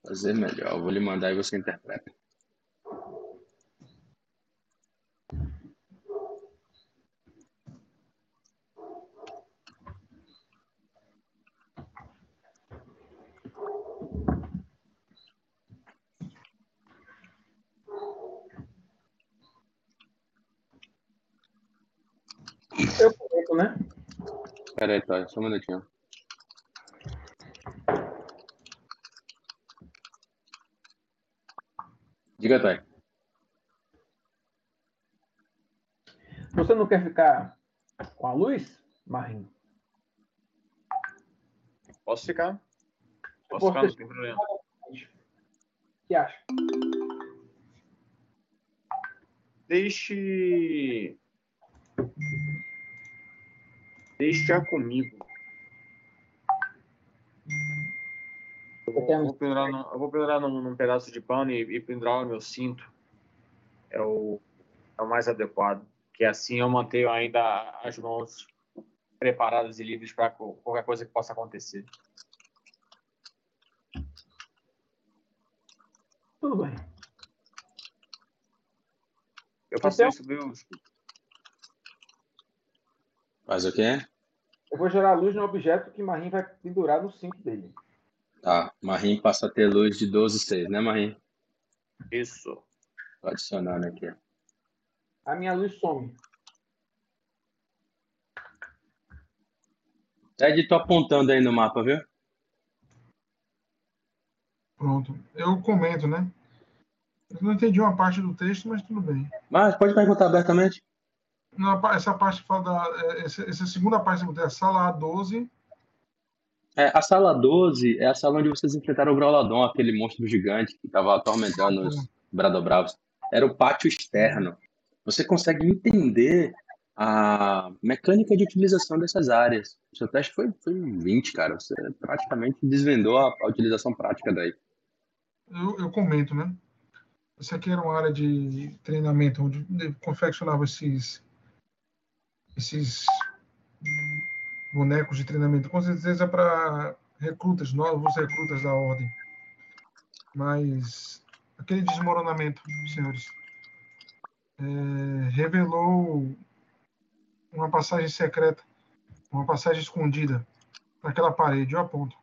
Fazer melhor. Eu vou lhe mandar e você interpreta. Eu comento, né? Pera aí, Toy, só um minutinho. Diga, Toy. Você não quer ficar com a luz, Marinho? Posso ficar? Posso Posso ficar, não tem problema. O que acha? Deixe. Deixe já comigo. Eu vou, vou pendurar, no- eu vou pendurar num, num pedaço de pano e, e pendurar o meu cinto. É o, é o mais adequado. Que assim eu mantenho ainda as mãos preparadas e livres para qualquer coisa que possa acontecer. Tudo bem. Eu faço Então- isso, viu? Faz o quê? Eu vou gerar luz no objeto que Marinho vai pendurar no cinto dele. Tá, Marim passa a ter luz de 12,6, né, Marim? Isso. Tô adicionando aqui. A minha luz some. Ed, tô apontando aí no mapa, viu? Pronto. Eu comento, né? Eu não entendi uma parte do texto, mas tudo bem. Mas pode perguntar abertamente. Na essa parte fala da. é, Essa, essa segunda parte que eu botei, a sala A12, É, a sala 12 é a sala onde vocês enfrentaram o Grauladon, aquele monstro gigante que estava atormentando os Bradobravos. Era o pátio externo. Você consegue entender a mecânica de utilização dessas áreas. O seu teste foi, foi 20, cara. Você praticamente desvendou a, a utilização prática daí. Eu, eu comento, né? Essa aqui era uma área de treinamento onde confeccionava esses esses bonecos de treinamento, com certeza para recrutas, novos recrutas da ordem. Mas aquele desmoronamento, senhores, é, revelou uma passagem secreta, uma passagem escondida naquela parede. Eu aponto.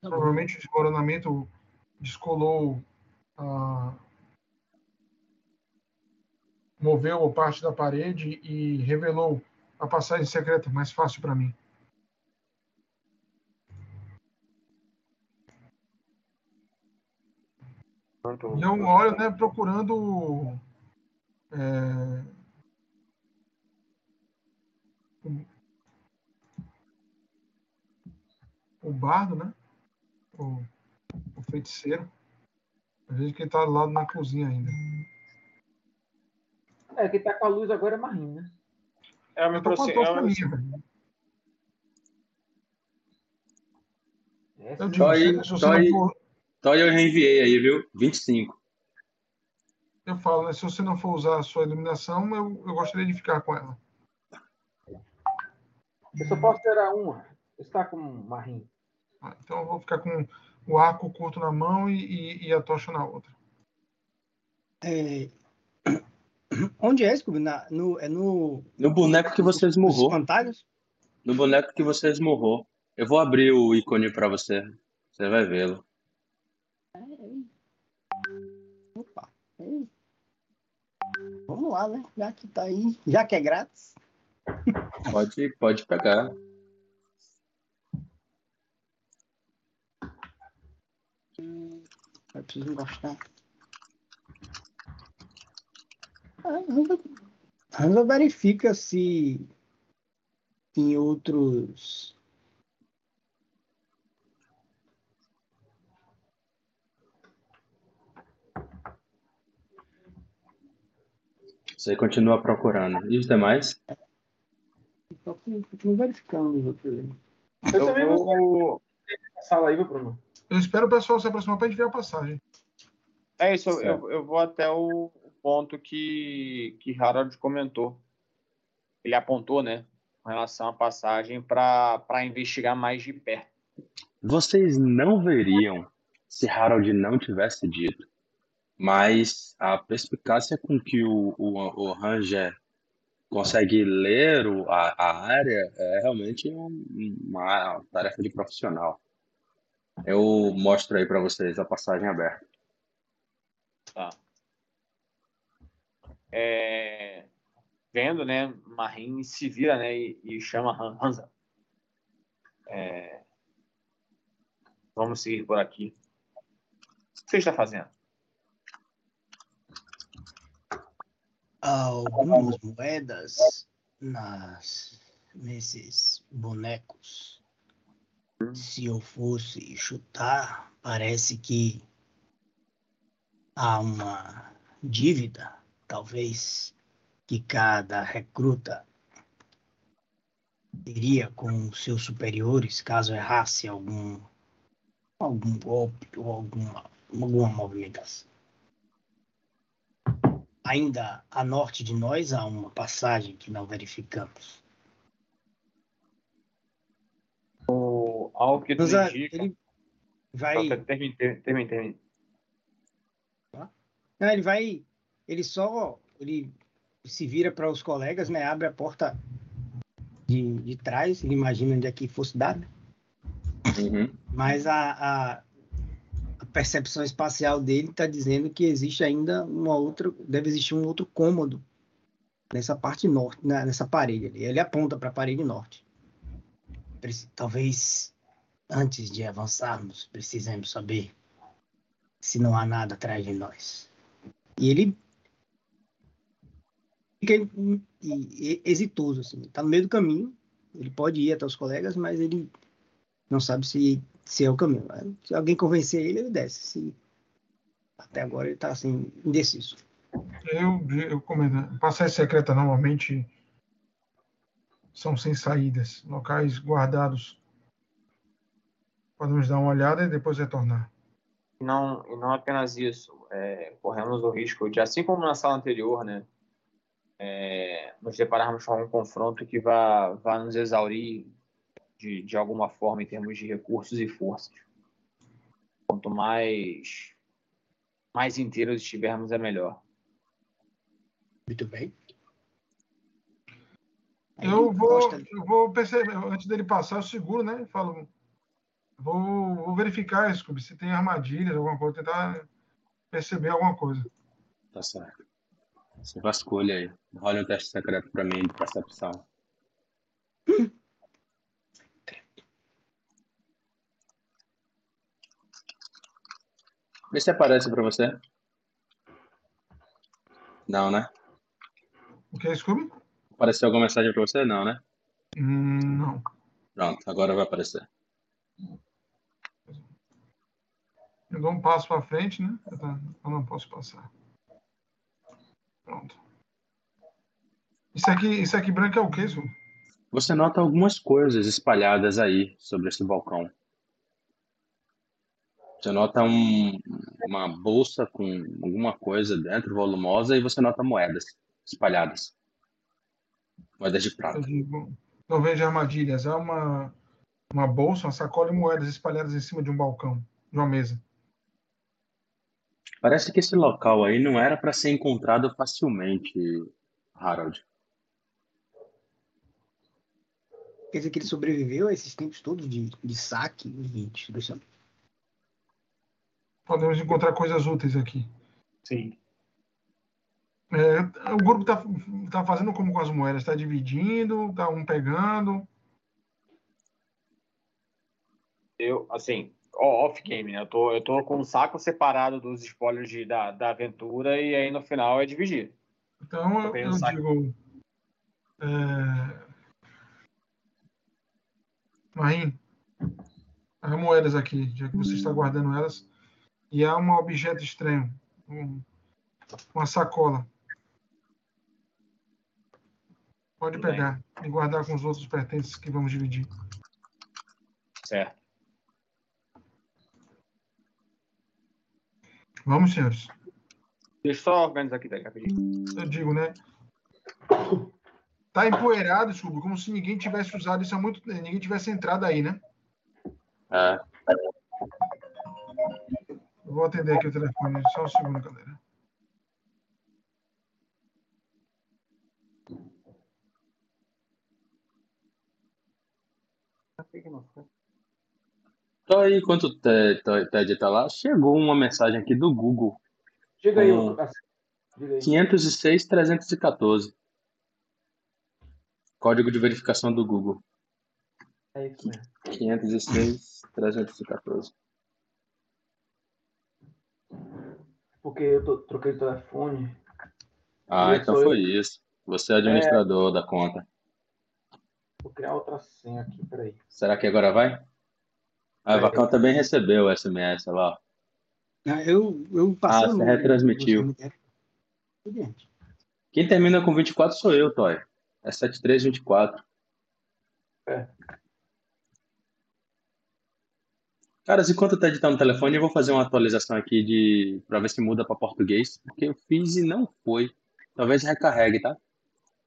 Provavelmente o desmoronamento descolou a moveu parte da parede e revelou a passagem secreta mais fácil para mim. E eu olho, né, procurando é, o bardo, né? O, o feiticeiro. Eu vejo que ele tá do lado na cozinha ainda. É, quem tá com a luz agora é Marinho, né? É, eu me aproximo. Eu digo, se, se você não for, só eu reenviei aí, viu? 25. Eu falo, né? Se você não for usar a sua iluminação, eu, eu gostaria de ficar com ela. Eu só posso tirar uma. Está com marrinho. Ah, então eu vou ficar com o arco curto na mão e, e, e a tocha na outra. É... Onde é, Scooby? Na, no, é no... No boneco que você esmurrou. Espantalhos? No boneco que você esmurrou. Eu vou abrir o ícone para você. Você vai vê-lo. Opa. Vamos lá, né? Já que tá aí, já que é grátis. Pode, pode pegar. Eu preciso gostar. Hansa verifica se em outros Você continua procurando. E os demais? Continuo verificando. Eu também vou sala aí, Bruno. Eu espero o pessoal se aproximar para a gente ver a passagem. É isso, eu, eu, vou até o ponto que, que Harold comentou. Ele apontou, né? Com relação à passagem para investigar mais de perto. Vocês não veriam se Harold não tivesse dito mas a perspicácia com que o, o, o Ranger consegue ler o, a, a área é realmente uma tarefa de profissional. Eu mostro aí para vocês a passagem aberta. Tá. É, vendo, né, Marin se vira, né, e, e chama Hansa. É, vamos seguir por aqui. O que você está fazendo? algumas moedas nas, nesses bonecos. Se eu fosse chutar, parece que há uma dívida, talvez, que cada recruta teria com seus superiores caso errasse algum algum golpe ou alguma, alguma movimentação. Ainda a norte de nós há uma passagem que não verificamos. Algo que Mas, indica... ele vai. Termine, termine, termine. Tá? Não, ele vai. Ele só. Ele se vira para os colegas, né? Abre a porta de, de trás. Ele imagina onde é que fosse dada. Uhum. Mas a, a, percepção espacial dele está dizendo que existe ainda uma outra, deve existir um outro cômodo nessa parte norte, nessa parede ali. Ele aponta para a parede norte. Talvez antes de avançarmos, precisemos saber se não há nada atrás de nós. E ele fica exitoso, assim. Tá no meio do caminho, ele pode ir até os colegas, mas ele não sabe se, se é o caminho. Se alguém convencer ele, ele desce. Se- até agora ele tá assim, indeciso. Eu, eu comento, passagem secreta normalmente são sem saídas, locais guardados. Podemos dar uma olhada e depois retornar. E não, e não apenas isso, é, corremos o risco de, assim como na sala anterior, né, é, nos depararmos com um confronto que vá, vá nos exaurir de, de alguma forma em termos de recursos e forças. Quanto mais, mais inteiros estivermos, é melhor. Muito bem. Eu vou, eu vou perceber, antes dele passar, eu seguro, né? Falo, vou, vou verificar, Scooby, se tem armadilhas, alguma coisa, tentar perceber alguma coisa. Tá certo. Você vasculha aí. Rola um teste secreto pra mim de percepção. Vê se aparece pra você. Não, né? O que é Scooby? Apareceu alguma mensagem pra você? Não, né? Hum, não. Pronto, agora vai aparecer. Eu dou um passo para frente, né? Eu não posso passar. Pronto. Isso aqui, isso aqui branco é o quê, Scooby? Você nota algumas coisas espalhadas aí sobre esse balcão. Você nota um- uma bolsa com alguma coisa dentro, volumosa, e você nota moedas espalhadas. Moedas de prata. não vejo armadilhas. Há uma, uma bolsa, uma sacola de moedas espalhadas em cima de um balcão, de uma mesa. Parece que esse local aí não era para ser encontrado facilmente, Harold. Quer dizer que ele sobreviveu a esses tempos todos de, de saque e destruição. Podemos encontrar coisas úteis aqui. Sim. É, o grupo está tá fazendo como com as moedas? Está dividindo? Está um pegando? Eu, assim, ó, off-game, né? Eu tô, eu tô com um saco separado dos spoilers de, da, da aventura e aí no final é dividir. Então, eu, eu digo... É... Marim, as moedas aqui, já que você está guardando elas, e há um objeto estranho, um- uma sacola. Pode Tudo bem. pegar e guardar com os outros pertences que vamos dividir. Certo. Vamos, senhores. Deixa eu só organizar aqui, daqui rapidinho. Eu digo, né? Tá empoeirado, Subo, como se ninguém tivesse usado isso há muito tempo, ninguém tivesse entrado aí, né? É, Eu vou atender aqui o telefone, só um segundo, galera. Então aí, enquanto o Te- Te- Ted tá lá, chegou uma mensagem aqui do Google. Diga aí, o- diga aí. 506-314. Código de verificação do Google. É isso mesmo. 506-314. Porque eu tô- troquei de telefone. Ah, então foi isso. Você é administrador da conta. Vou criar outra senha aqui, peraí. Será que agora vai? Ah, o Vai. Vacão também recebeu o SMS, lá. Ah, Eu, eu passei Ah, o você retransmitiu. Quem termina com 24 sou eu, Toy. É 7324. É. Caras, enquanto o Ted tá no telefone, eu vou fazer uma atualização aqui de para ver se muda para português, porque eu fiz e não foi. Talvez recarregue, tá?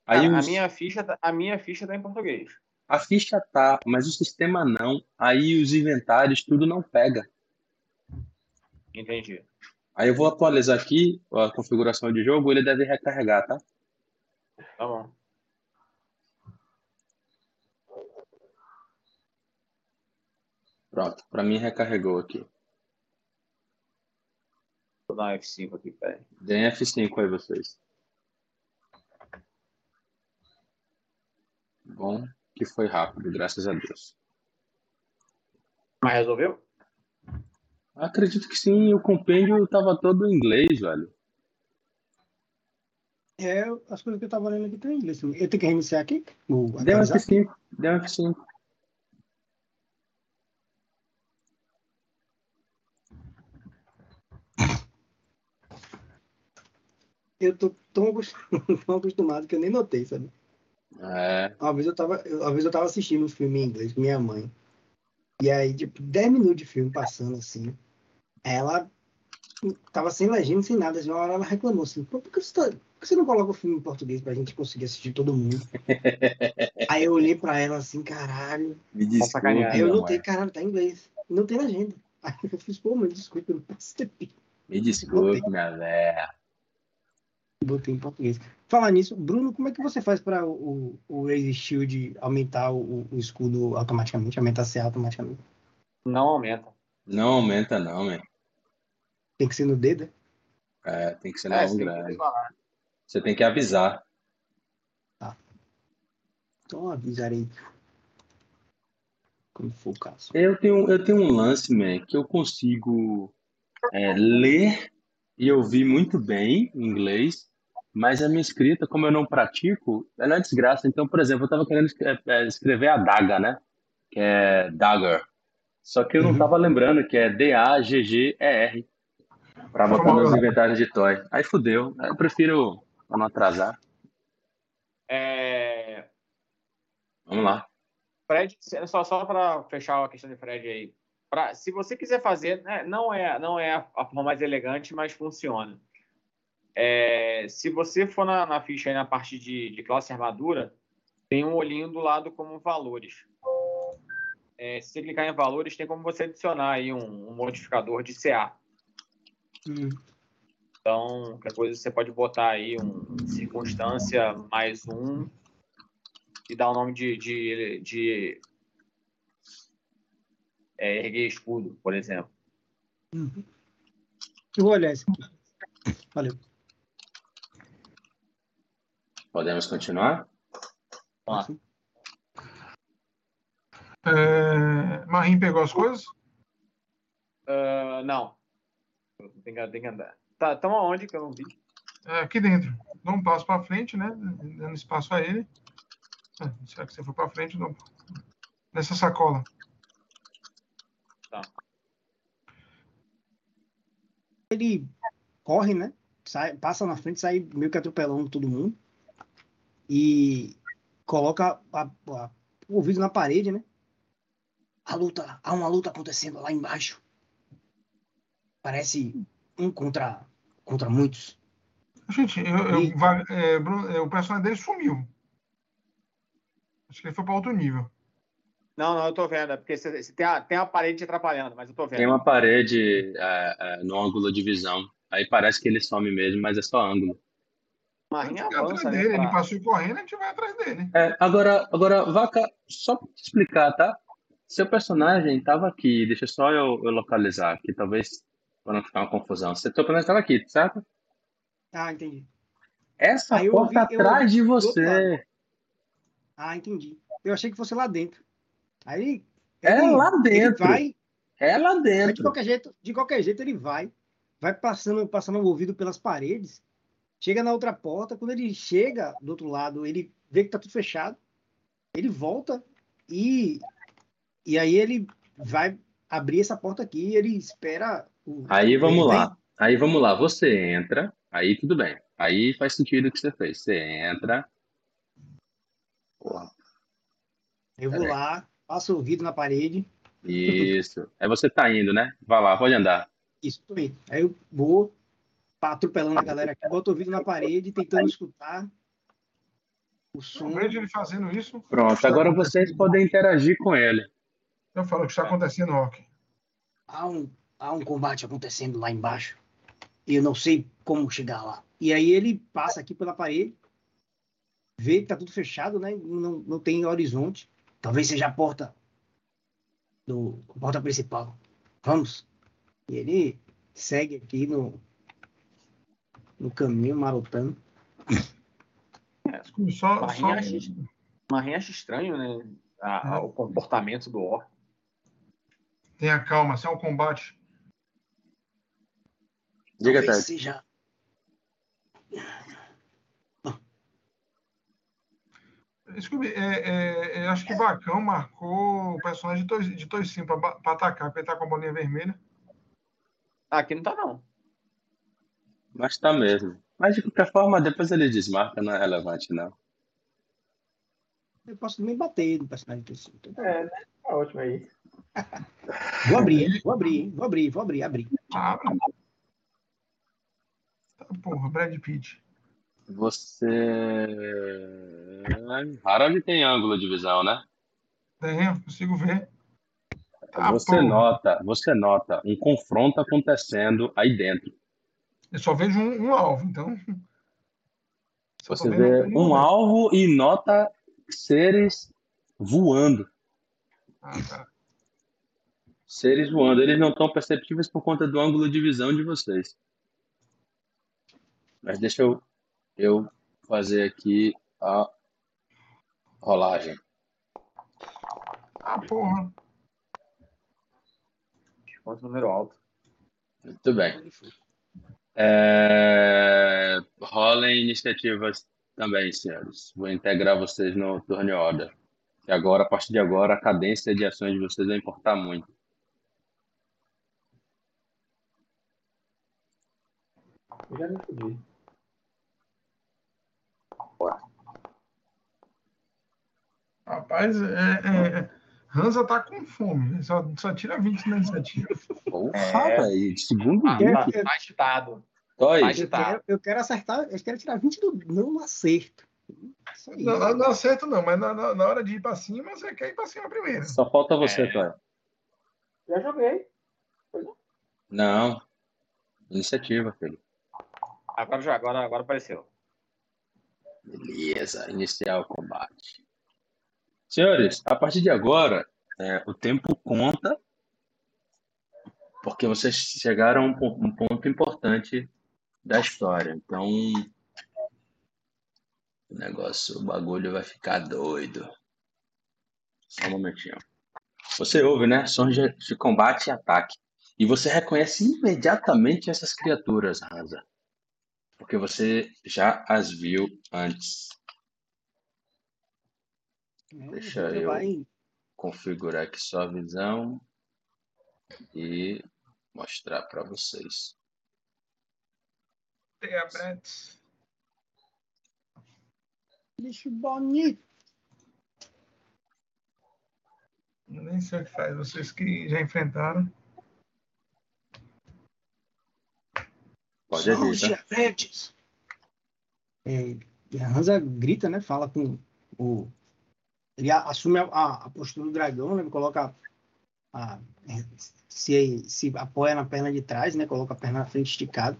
Aí a, a minha ficha, tá- a minha ficha tá em português. A ficha tá, mas o sistema não. Aí os inventários, tudo não pega. Entendi. Aí eu vou atualizar aqui a configuração de jogo, ele deve recarregar, tá? Tá bom. Pronto, para mim recarregou aqui. Vou dar um F5 aqui, peraí. Deem F5 aí vocês. Bom, que foi rápido, graças a Deus. Mas resolveu? Acredito que sim, o compêndio tava todo em inglês, velho. É, as coisas que eu tava lendo aqui estão em inglês. Eu tenho que reiniciar aqui? Deu atualizar? F5. Deu um F5. Eu tô tão acostum- [laughs] tão acostumado que eu nem notei, sabe? É. Uma vez eu tava, uma vez eu tava assistindo um filme em inglês com minha mãe. E aí, tipo, 10 minutos de filme passando assim. Ela tava sem legenda, sem nada. Assim, uma hora ela reclamou assim: por que você, tá- por que você não coloca o filme em português pra gente conseguir assistir todo mundo? [laughs] aí eu olhei pra ela assim: caralho. Me desculpa. sacanear. Aí eu notei: amor. caralho, tá em inglês. Não tem legenda. Aí eu fiz: pô, mas desculpa, eu não posso ter Me desculpe, minha véia. Botei em português. Falar nisso, Bruno, como é que você faz para o, o Raise Shield aumentar o, o escudo automaticamente, aumentar CA automaticamente? Não aumenta. Não aumenta, não, man. Tem que ser no dedo? é? É, tem que ser É, na você tem que grande. Você tem que avisar. Então avisarei. Quando for o caso. Eu tenho, eu tenho um lance, man, que eu consigo é, ler e ouvir muito bem em inglês, mas a minha escrita, como eu não pratico, ela é desgraça. Então, por exemplo, eu estava querendo é, escrever a daga, né? Que é dagger. Só que eu não Uhum. estava lembrando que é D-A-G-G-E-R para botar Como nos eu- inventários de toy. Aí fudeu. Eu prefiro pra não atrasar. É, Vamos lá. Fred, só, só para fechar a questão de Fred aí. Pra, se você quiser fazer, né, não é, não é a, a forma mais elegante, mas funciona. É, se você for na, na ficha aí na parte de, de classe armadura, tem um olhinho do lado como valores. É, se você clicar em valores, tem como você adicionar aí um, um modificador de CA. Hum. Então, qualquer coisa você pode botar aí um circunstância mais um e dar o nome de, de, de é, erguer escudo, por exemplo. Eu vou olhar isso aqui. Valeu. Podemos continuar? Vamos lá. É, Marim pegou as coisas? Ah, não. Tem que, tem que andar. Tá, tamo aonde que eu não vi? É, aqui dentro. Dá um passo para frente, né? Dando espaço a ele. É, será que você for para frente? Não. Nessa sacola. Ele corre, né? Sai, passa na frente, sai meio que atropelando todo mundo. E coloca a- a- o ouvido na parede, né? A luta, há uma luta acontecendo lá embaixo. Parece um contra, contra muitos. Gente, eu, eu- E- é, Bruno, é, o personagem dele sumiu. Acho que ele foi para outro nível. Não, não, eu tô vendo. É porque você, você tem, a, tem a parede te atrapalhando, mas eu tô vendo. Tem uma parede é, é, no ângulo de visão. Aí parece que ele some mesmo, mas é só ângulo. Marinha Atrás avança, dele, ele pra- passou correndo, a gente vai atrás dele. É, agora, agora, Vaca, só pra te explicar, tá? Seu personagem tava aqui, deixa só eu, eu localizar aqui, talvez para não ficar uma confusão. Seu personagem estava aqui, certo? Ah, entendi. Essa Ah, porta ouvi- atrás ouvi de você. Ah, entendi. Eu achei que fosse lá dentro. Aí. É ele- lá Ele dentro. vai, É lá mas de dentro. qualquer jeito, de qualquer jeito ele vai, vai passando, passando o ouvido pelas paredes, chega na outra porta, quando ele chega do outro lado, ele vê que tá tudo fechado, ele volta e e aí ele vai abrir essa porta aqui, e ele espera o Aí vamos vem- lá. Aí vamos lá. Você entra, aí tudo bem. Aí faz sentido o que você fez. Você entra. Porra, Eu vou Peraí. lá, passo o ouvido na parede, isso. Aí você tá indo, né? Vai lá, pode andar. isso tô indo. Aí eu vou atropelando a galera aqui, boto o ouvido na parede, tentando escutar o som. Eu vejo ele fazendo isso. Pronto, agora vocês podem interagir com ele. Eu falo o que está acontecendo, Rock. há um, há um combate acontecendo lá embaixo. E eu não sei como chegar lá. E aí ele passa aqui pela parede, vê que tá tudo fechado, né? Não, não tem horizonte. Talvez seja a porta do a porta principal. Vamos. E ele segue aqui no no caminho marotando. Só, só... Marinha acha, Marinha acha estranho, né? a- a- o comportamento do orc. Tenha calma, se é um combate. Diga, Talvez Ted. seja Desculpe, é, é, é, acho que Bacão marcou o personagem de Toicinho para atacar, porque ele tá com a bolinha vermelha. Ah, aqui não tá, não. Mas tá mesmo. Mas de qualquer forma, depois ele desmarca, não é relevante, não. Eu posso também bater no personagem do Toicinho. É, né? Tá ótimo aí. [laughs] vou abrir, vou abrir, vou abrir, vou abrir, abrir. Ah, tá, porra, Brad Pitt. Você. Harold tem ângulo de visão, né? Tem, consigo ver. Ah, você nota, você nota um confronto acontecendo aí dentro. Eu só vejo um, um alvo, então. [laughs] Só você vê um, um alvo e nota seres voando. Ah, tá. Seres voando. Eles não estão perceptíveis por conta do ângulo de visão de vocês. Mas deixa eu eu fazer aqui a rolagem. Ah, porra. Quanto número alto. Muito bem. É... Rolem iniciativas também, senhores. Vou integrar vocês no turno order. E agora, a partir de agora, a cadência de ações de vocês vai importar muito. Eu já me fudi. Rapaz, é, é, Hansa tá com fome, né? só, só tira 20 na iniciativa. Porra, é. velho, segundo ah, dia. Tá agitado. Eu quero, eu quero acertar, eu quero tirar 20 do não acerto. Não, não acerto não, mas na, na, hora de ir pra cima, você quer ir pra cima primeiro. Só falta você, é. Já joguei. Não. Iniciativa, filho. Agora já, agora, agora apareceu. Beleza, iniciar o combate. Senhores, a partir de agora, é, o tempo conta, porque vocês chegaram a um, um ponto importante da história. Então, o negócio, o bagulho vai ficar doido. Só um momentinho. Você ouve, né? Sons de, combate e ataque. E você reconhece imediatamente essas criaturas, Hansa. Porque você já as viu antes. Deixa eu vai... configurar aqui só a visão e mostrar para vocês. Tem a Brett. Bicho bonito. Eu nem sei o que faz. Vocês que já enfrentaram. Pode agir, tá? É, e a Hansa grita, né? Fala com o ele assume a, a, postura do dragão, né? Coloca a, se, se apoia na perna de trás, né? Coloca a perna na frente esticada,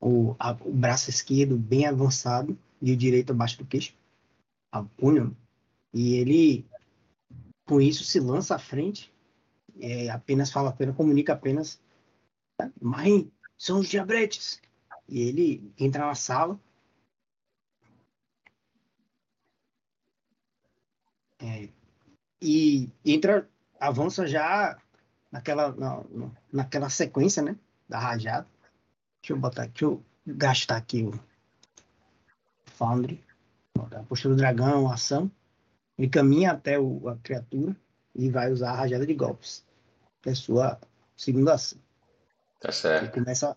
o, a, o braço esquerdo bem avançado e o direito abaixo do queixo, a punho, e ele com isso se lança à frente, é, apenas fala apenas comunica apenas, mãe, são os diabretes. E ele entra na sala, É, e entra, avança já naquela, na, naquela sequência, né? Da rajada. Deixa eu botar, deixa eu gastar aqui o Foundry. A postura do dragão, a ação. Ele caminha até o, a criatura e vai usar a rajada de golpes. Que é a sua segunda ação. Tá certo. Ele começa,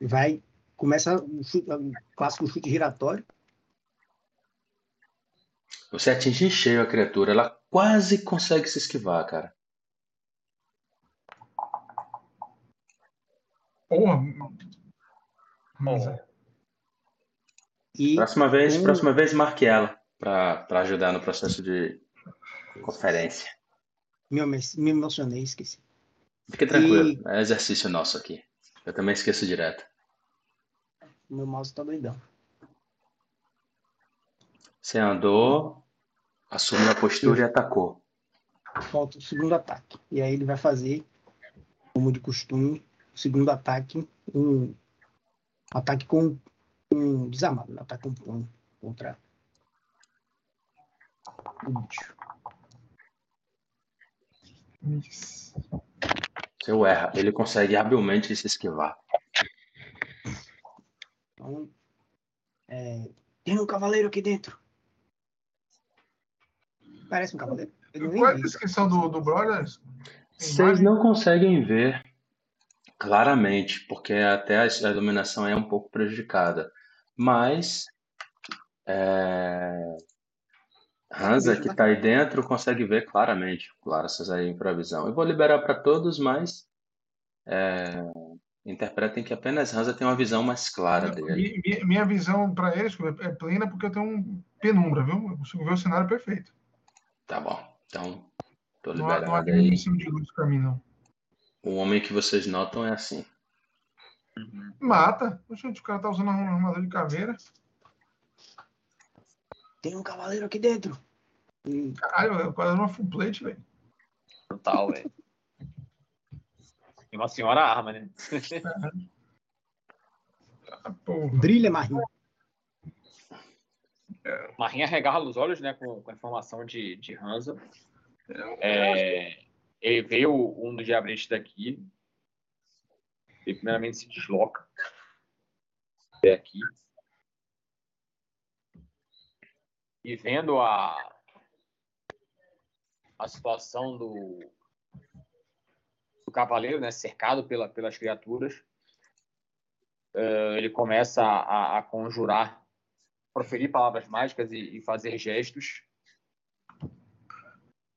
vai, começa o, chute, o clássico chute giratório você atinge em cheio a criatura, ela quase consegue se esquivar, cara. Porra. E próxima vez, um... próxima vez marque ela para ajudar no processo de conferência. Me, me emocionei, esqueci. Fique tranquilo, e... é exercício nosso aqui. Eu também esqueço direto. Meu mouse tá doidão. Você andou, assumiu a postura e atacou. Falta o segundo ataque. E aí ele vai fazer, como de costume, o segundo ataque, um ataque com um desarmado, um ataque com um contra o bicho. Seu erra, ele consegue habilmente se esquivar. Então, é, tem um cavaleiro aqui dentro. Parece um cavaleiro. Qual é a descrição do, do Brothers? Vocês não conseguem ver claramente, porque até a, iluminação é um pouco prejudicada. Mas é... Hansa, que está aí dentro, consegue ver claramente, claro, essas aí em previsão. Eu vou liberar para todos, mas é... interpretem que apenas Hansa tem uma visão mais clara dele. Minha, minha visão para eles é plena porque eu tenho um penumbra, viu? Eu consigo ver o cenário perfeito. Tá bom. Então, tô Não liberado não há aí. diminuição de luz para mim, não. O homem que vocês notam é assim. Mata. Poxa, o cara tá usando uma armadura de caveira. Tem um cavaleiro aqui dentro. E Caralho, é quase uma full plate, velho. Total, velho. E uma senhora arma, né? [laughs] [laughs] Ah, brilha, Marinho. Marinha regala os olhos, né, com, com a informação de, de Hansa. É, ele veio um dos diabretes daqui. Ele primeiramente se desloca até aqui. E vendo a, a situação do, do cavaleiro, né, cercado pela, pelas criaturas, eh, ele começa a, a conjurar proferir palavras mágicas e, e fazer gestos.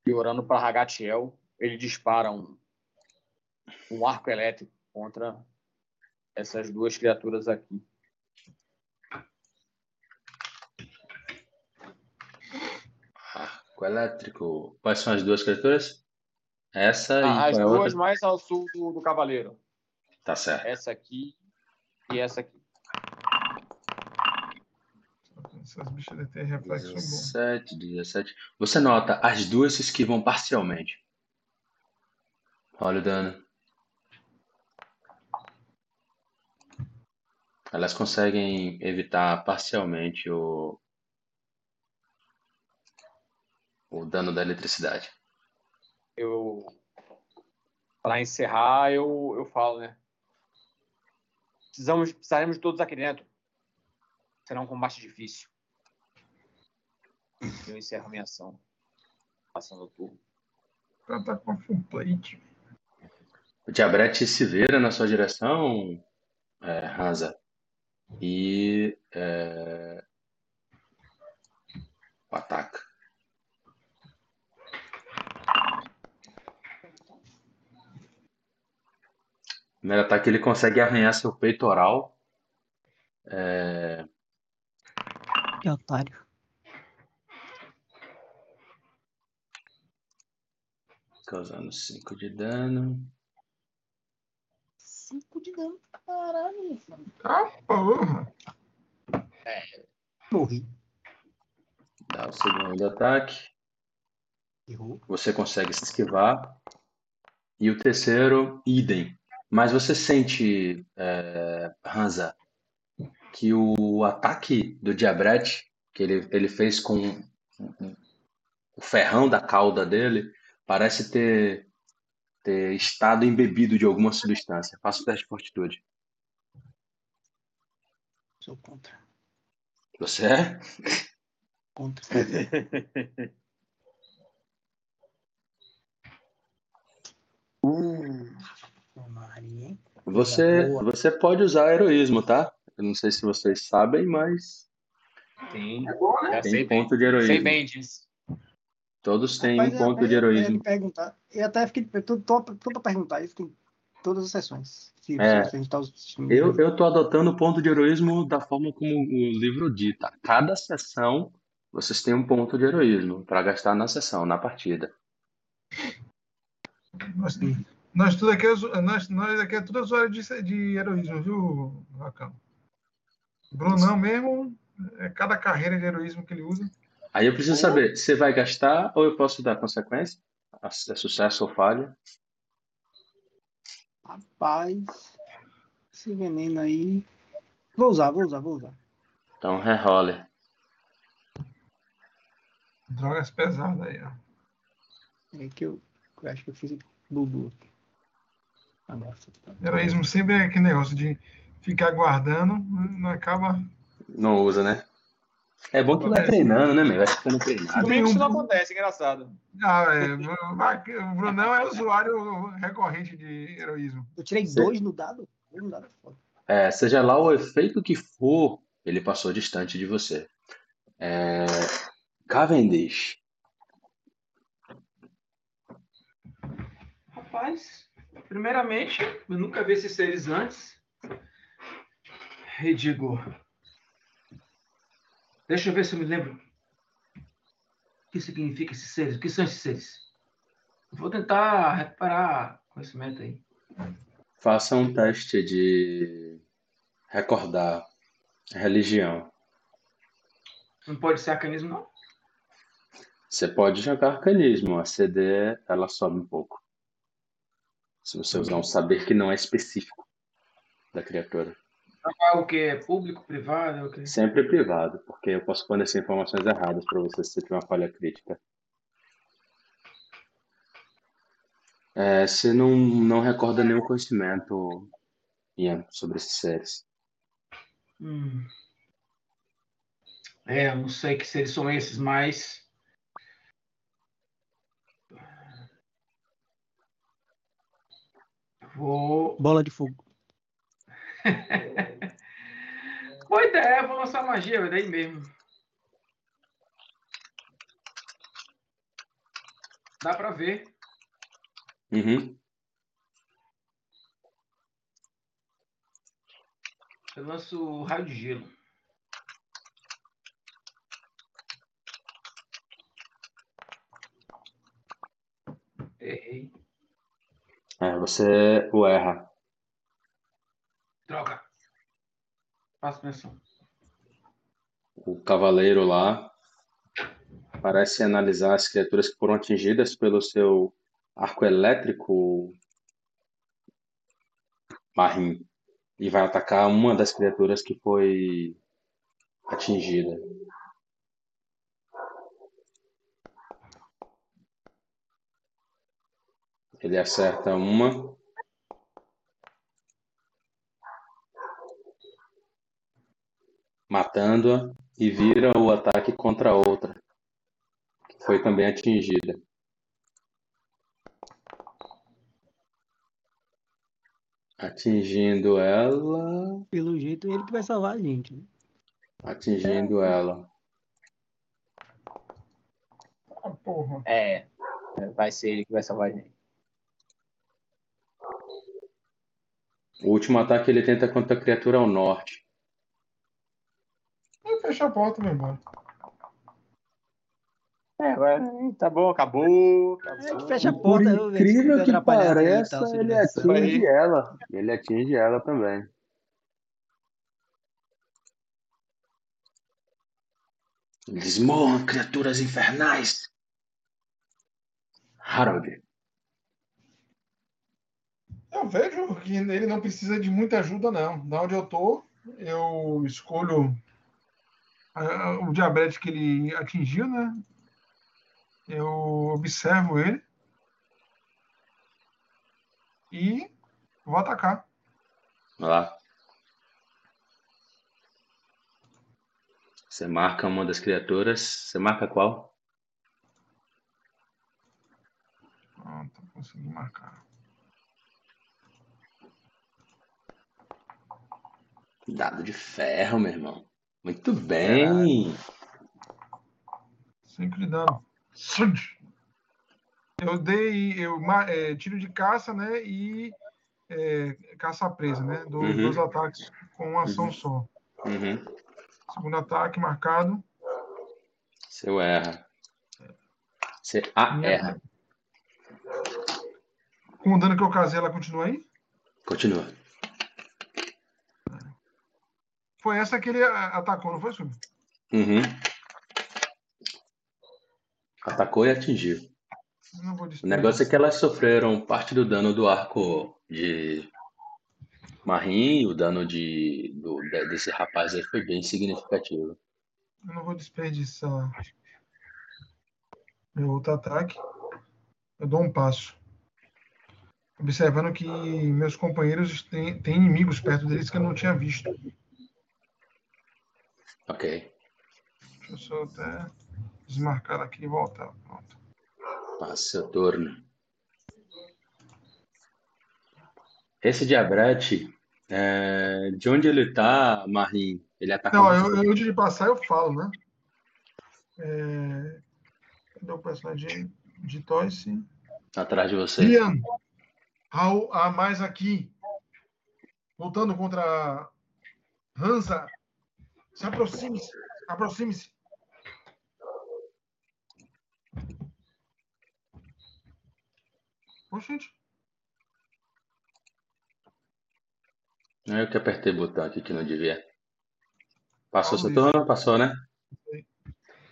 E orando para Ragatiel, ele dispara um, um arco elétrico contra essas duas criaturas aqui. Arco elétrico. Quais são as duas criaturas? Essa e Ah, as qual é a duas outra? mais ao sul do, do cavaleiro. Tá certo. Essa aqui e essa aqui. Essas bichas de ter reflexo são bom. 17, 17. Você nota, as duas se esquivam parcialmente. Olha o dano. Elas conseguem evitar parcialmente o, o dano da eletricidade. Eu para encerrar, eu, eu falo, né? Precisamos, precisaremos de todos aqui dentro. Será um combate difícil. Eu encerro minha ação. Passando o turno. O cara tá com a full plate. O Diabrete se vira na sua direção, é, Hansa, e é, o ataca. Primeiro ataque ele consegue arranhar seu peitoral, é, Que otário. Causando 5 de dano. Cinco de dano. Caralho. Ah, porra. Morri. Dá o segundo ataque. Errou. Você consegue se esquivar. E o terceiro, idem. Mas você sente, é, Hansa, que o ataque do Diabrete, que ele, ele fez com o ferrão da cauda dele, parece ter, ter estado embebido de alguma substância. Faça o teste de fortitude. Sou contra. Você é? Contra. [laughs] Hein? Você, você pode usar heroísmo, tá? Eu não sei se vocês sabem, mas Sim. É bom, né? Tem sei bem. ponto de Sei heroísmo. bem disso. Todos têm Rapaz, um ponto até de heroísmo. perguntar. Eu até fiquei. Eu tô, tô, tô pra perguntar isso em todas as sessões. Se, É. se a gente tá assistindo. Eu, eu tô adotando o ponto de heroísmo da forma como o livro dita. Cada sessão vocês têm um ponto de heroísmo para gastar na sessão, na partida. Nós, nós, tudo aqui, é- nós, nós aqui é tudo usuário de, de heroísmo, viu, Racão? Brunão mesmo, é cada carreira de heroísmo que ele usa. Aí eu preciso saber, você vai gastar ou eu posso dar consequência? É sucesso ou falha? Rapaz. Esse veneno aí. Vou usar, vou usar, vou usar. Então rerole. Drogas pesadas aí, ó. É que eu, eu acho que eu fiz Bubu. Agora. Heroísmo sempre é aquele negócio de ficar guardando, não acaba. Não usa, né? É bom que vai treinando, né, meu? Vai ficando treinado. Comigo isso não acontece, engraçado. Ah, é. O Brunão é usuário recorrente de heroísmo. Eu tirei Sim. dois no dado. Dois no dado é foda. É, seja lá o efeito que for, ele passou distante de você. É, Cavendish. Rapaz, primeiramente, eu nunca vi esses seres antes. E digo. Deixa eu ver se eu me lembro. O que significa esses seres? O que são esses seres? Vou tentar recuperar conhecimento aí. Faça um teste de recordar religião. Não pode ser arcanismo, não? Você pode jogar arcanismo, a CD ela sobe um pouco. Se você usar um saber que não é específico da criatura. É o que? É público, privado? É o quê? Sempre privado, porque eu posso fornecer informações erradas para você se você tiver uma falha crítica. É, você não, não recorda nenhum conhecimento, Ian, sobre esses seres. Hum. É, eu não sei que seres são esses, mas. Vou. Bola de fogo. Boa ideia, vou lançar magia, vai daí mesmo. Dá pra ver. Uhum. Eu lanço raio de gelo. Errei. É, você o erra. Droga. Faço menção. O cavaleiro lá parece analisar as criaturas que foram atingidas pelo seu arco elétrico Marim e vai atacar uma das criaturas que foi atingida. Ele acerta uma. Matando-a e vira o ataque contra a outra, que foi também atingida. Atingindo ela. Pelo jeito, ele que vai salvar a gente. né? Atingindo ela. Ah, porra. É, vai ser ele que vai salvar a gente. O último ataque ele tenta contra a criatura ao norte. Eu fecho a porta e vou embora. É, agora, tá bom, acabou. Ele acabou. fecha a Por porta. eu incrível que e pareça, tal, sua ele atinge ela. Ele atinge ela também. Eles morram, criaturas infernais. Harold. Eu vejo que ele não precisa de muita ajuda, não. Da onde eu tô, eu escolho ah, o diabetes que ele atingiu, né? Eu observo ele e vou atacar. Vai lá. Você marca uma das criaturas. Você marca qual? Pronto, consegui marcar. Dado de ferro, meu irmão. Muito bem. Cinco de dano. Eu dei eu, é, tiro de caça, né? E é, caça presa, né? Do, Uhum. Dois ataques com uma ação Uhum. só. Uhum. Segundo ataque marcado. Seu erra. Você a Minha- erra. Com o dano que eu casei, ela continua aí? Continua. Foi essa que ele a- atacou, não foi, Sub? Uhum. Atacou e atingiu. O negócio é que elas sofreram parte do dano do arco de Marim, o dano de, do, de- desse rapaz aí foi bem significativo. Eu não vou desperdiçar meu outro ataque. Eu dou um passo. Observando que meus companheiros têm, têm inimigos perto deles que eu não tinha visto. Ok. Deixa eu só até desmarcar aqui e voltar. Pronto. Passa seu turno. Esse diabrete, é, de onde ele tá, Marim? Ele ataca Não, eu, eu, antes de passar, eu falo, né? É... Cadê o personagem de Toyce? atrás de você. Ian, Raul, a mais aqui. Voltando contra Hansa. Se aproxime-se. Aproxime-se. Ô, gente. É Eu que apertei o botão aqui que não devia. Passou seu turno? Passou, né?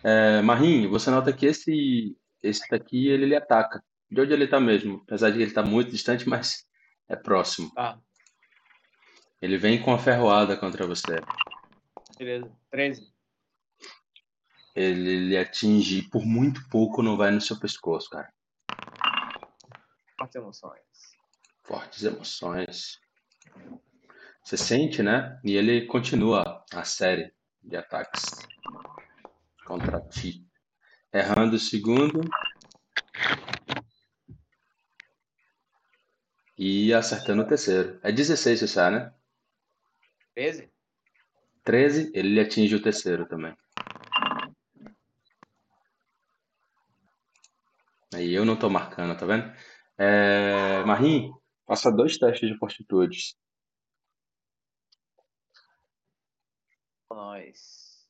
É, Marim, você nota que esse, esse daqui, ele, ele ataca. De onde ele tá mesmo? Apesar de ele estar muito distante, mas é próximo. Tá, Ele vem com a ferroada contra você. Beleza. 13. Ele lhe atinge por muito pouco não vai no seu pescoço, cara. Fortes emoções. Fortes emoções. Você sente, né? E ele continua a série de ataques contra ti. Errando o segundo. E acertando o terceiro. É 16 você sai, né? 13? 13, ele atinge o terceiro também. Aí eu não tô marcando, tá vendo? É... Marim, faça dois testes de fortitudes. Nós.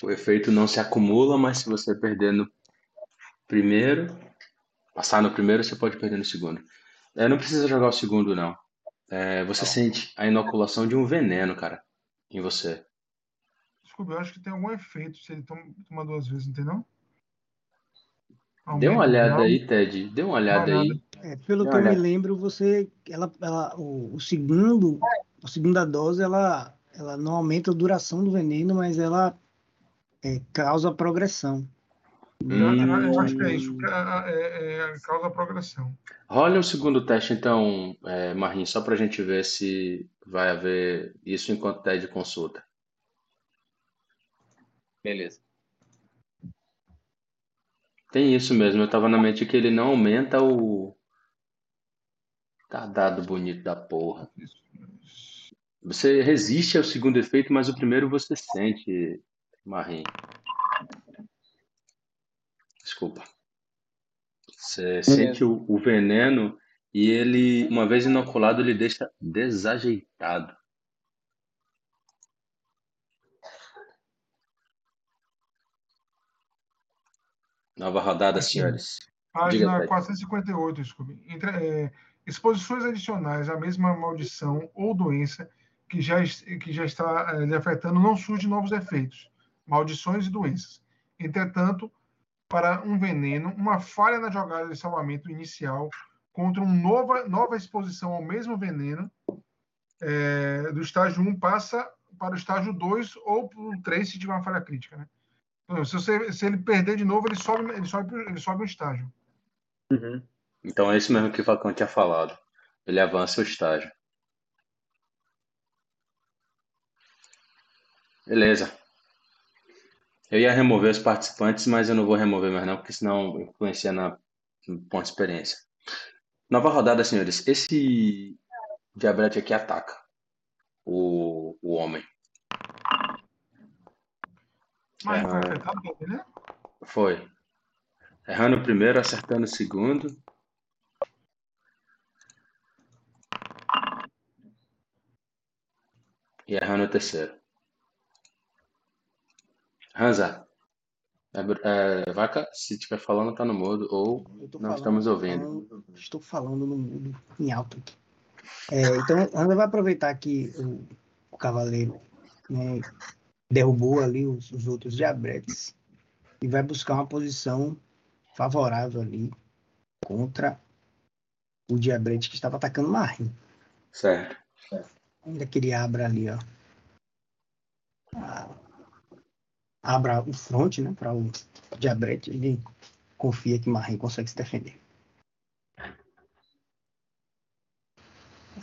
O efeito não se acumula, mas se você perder no primeiro, passar no primeiro, você pode perder no segundo. É, não precisa jogar o segundo, não. É, você sente a inoculação de um veneno, cara, em você. Desculpa, eu acho que tem algum efeito se ele toma, toma duas vezes, entendeu? Dê uma olhada aí, Ted. Dê uma olhada Uma aí. É, pelo que eu me lembro, você, ela, ela, o, o segundo, a segunda dose, ela, ela não aumenta a duração do veneno, mas ela é, causa progressão. Eu, eu- eu acho que é Hum. isso. É, é, causa progressão. Rola o segundo teste, então, é, Marim, só pra gente ver se vai haver isso enquanto Ted consulta. Beleza. Tem isso mesmo, eu tava na mente que ele não aumenta o. Tá dado bonito da porra. Você resiste ao segundo efeito, mas o primeiro você sente, Marim. Desculpa. Você sente o, o veneno e ele, uma vez inoculado, ele deixa desajeitado. Nova rodada, Aqui. senhores. Página Ted. 458, desculpe. Entre, é, exposições adicionais à mesma maldição ou doença que já, que já está é, lhe afetando não surgem novos efeitos, maldições e doenças. Entretanto, para um veneno, uma falha na jogada de salvamento inicial contra uma nova, nova exposição ao mesmo veneno é, do estágio 1 passa para o estágio 2 ou para o 3 se tiver uma falha crítica. Né? Então, se, você- se ele perder de novo, ele sobe, ele sobe, ele sobe um estágio. Uhum. Então é isso mesmo que o Falcão tinha falado. Ele avança o estágio. Beleza. Eu ia remover os participantes, mas eu não vou remover mais não, porque senão influencia na no ponto de experiência. Nova rodada, senhores. Esse diabrete aqui ataca o, o homem. Mas É. foi também, né? Foi. Errando o primeiro, acertando o segundo. E errando o terceiro. Hansa, é, é, vaca, se estiver falando, tá no mudo, ou não falando, estamos ouvindo. falando- estou falando no mudo, em alto aqui. É, então, Ana vai aproveitar que o, o cavaleiro né, derrubou ali os, os outros diabretes e vai buscar uma posição favorável ali contra o diabrete que estava atacando Marim. Certo. Ainda que ele abra ali, ó. a- abra o front né, para o Diabrete, ele confia que Marim consegue se defender.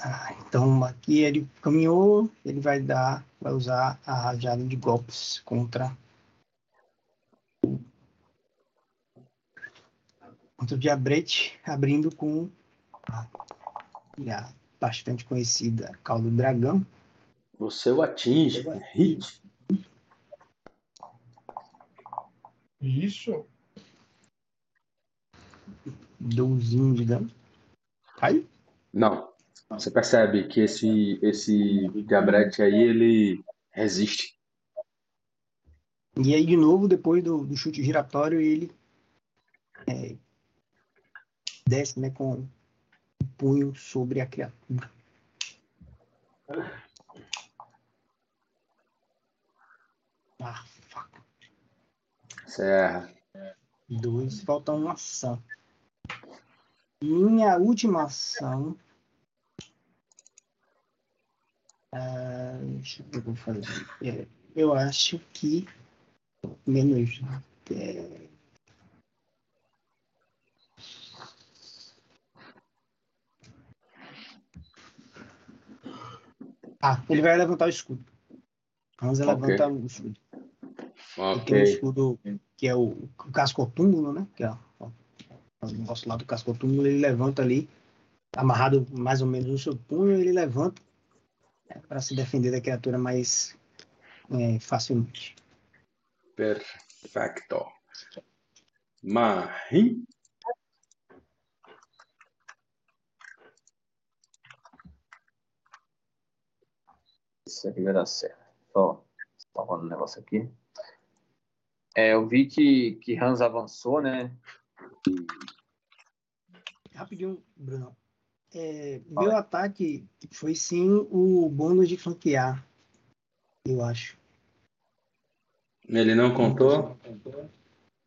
Ah, então aqui ele caminhou, ele vai dar, vai usar a rajada de golpes contra contra o Diabrete, abrindo com a, a bastante conhecida Caldo Dragão. Você o atinge, hit. Isso. 12 de dano. Cai? Não. Você percebe que esse, esse Diabrete aí, ele resiste. E aí, de novo, depois do, do chute giratório, ele é, desce né, com o punho sobre a criatura. Ah. Serra. Dois, falta uma ação. Minha última ação. Ah, deixa eu ver o que eu vou fazer. É, eu acho que menos. É... Ah, ele vai levantar o escudo. Hansa Ok. levanta o escudo. Ele tem um escudo que é o, o cascotúmulo, né? Que é ó, o negócio lá do cascotúmulo. Ele levanta ali, amarrado mais ou menos no seu punho, ele levanta para se defender da criatura mais é, facilmente. Perfecto. Marim. Isso aqui vai dar certo. Só salvando um negócio aqui. É, eu vi que, que Hans avançou, né? Rapidinho, Bruno. É, meu ataque foi sim o bônus de flanquear, eu acho. Ele não contou?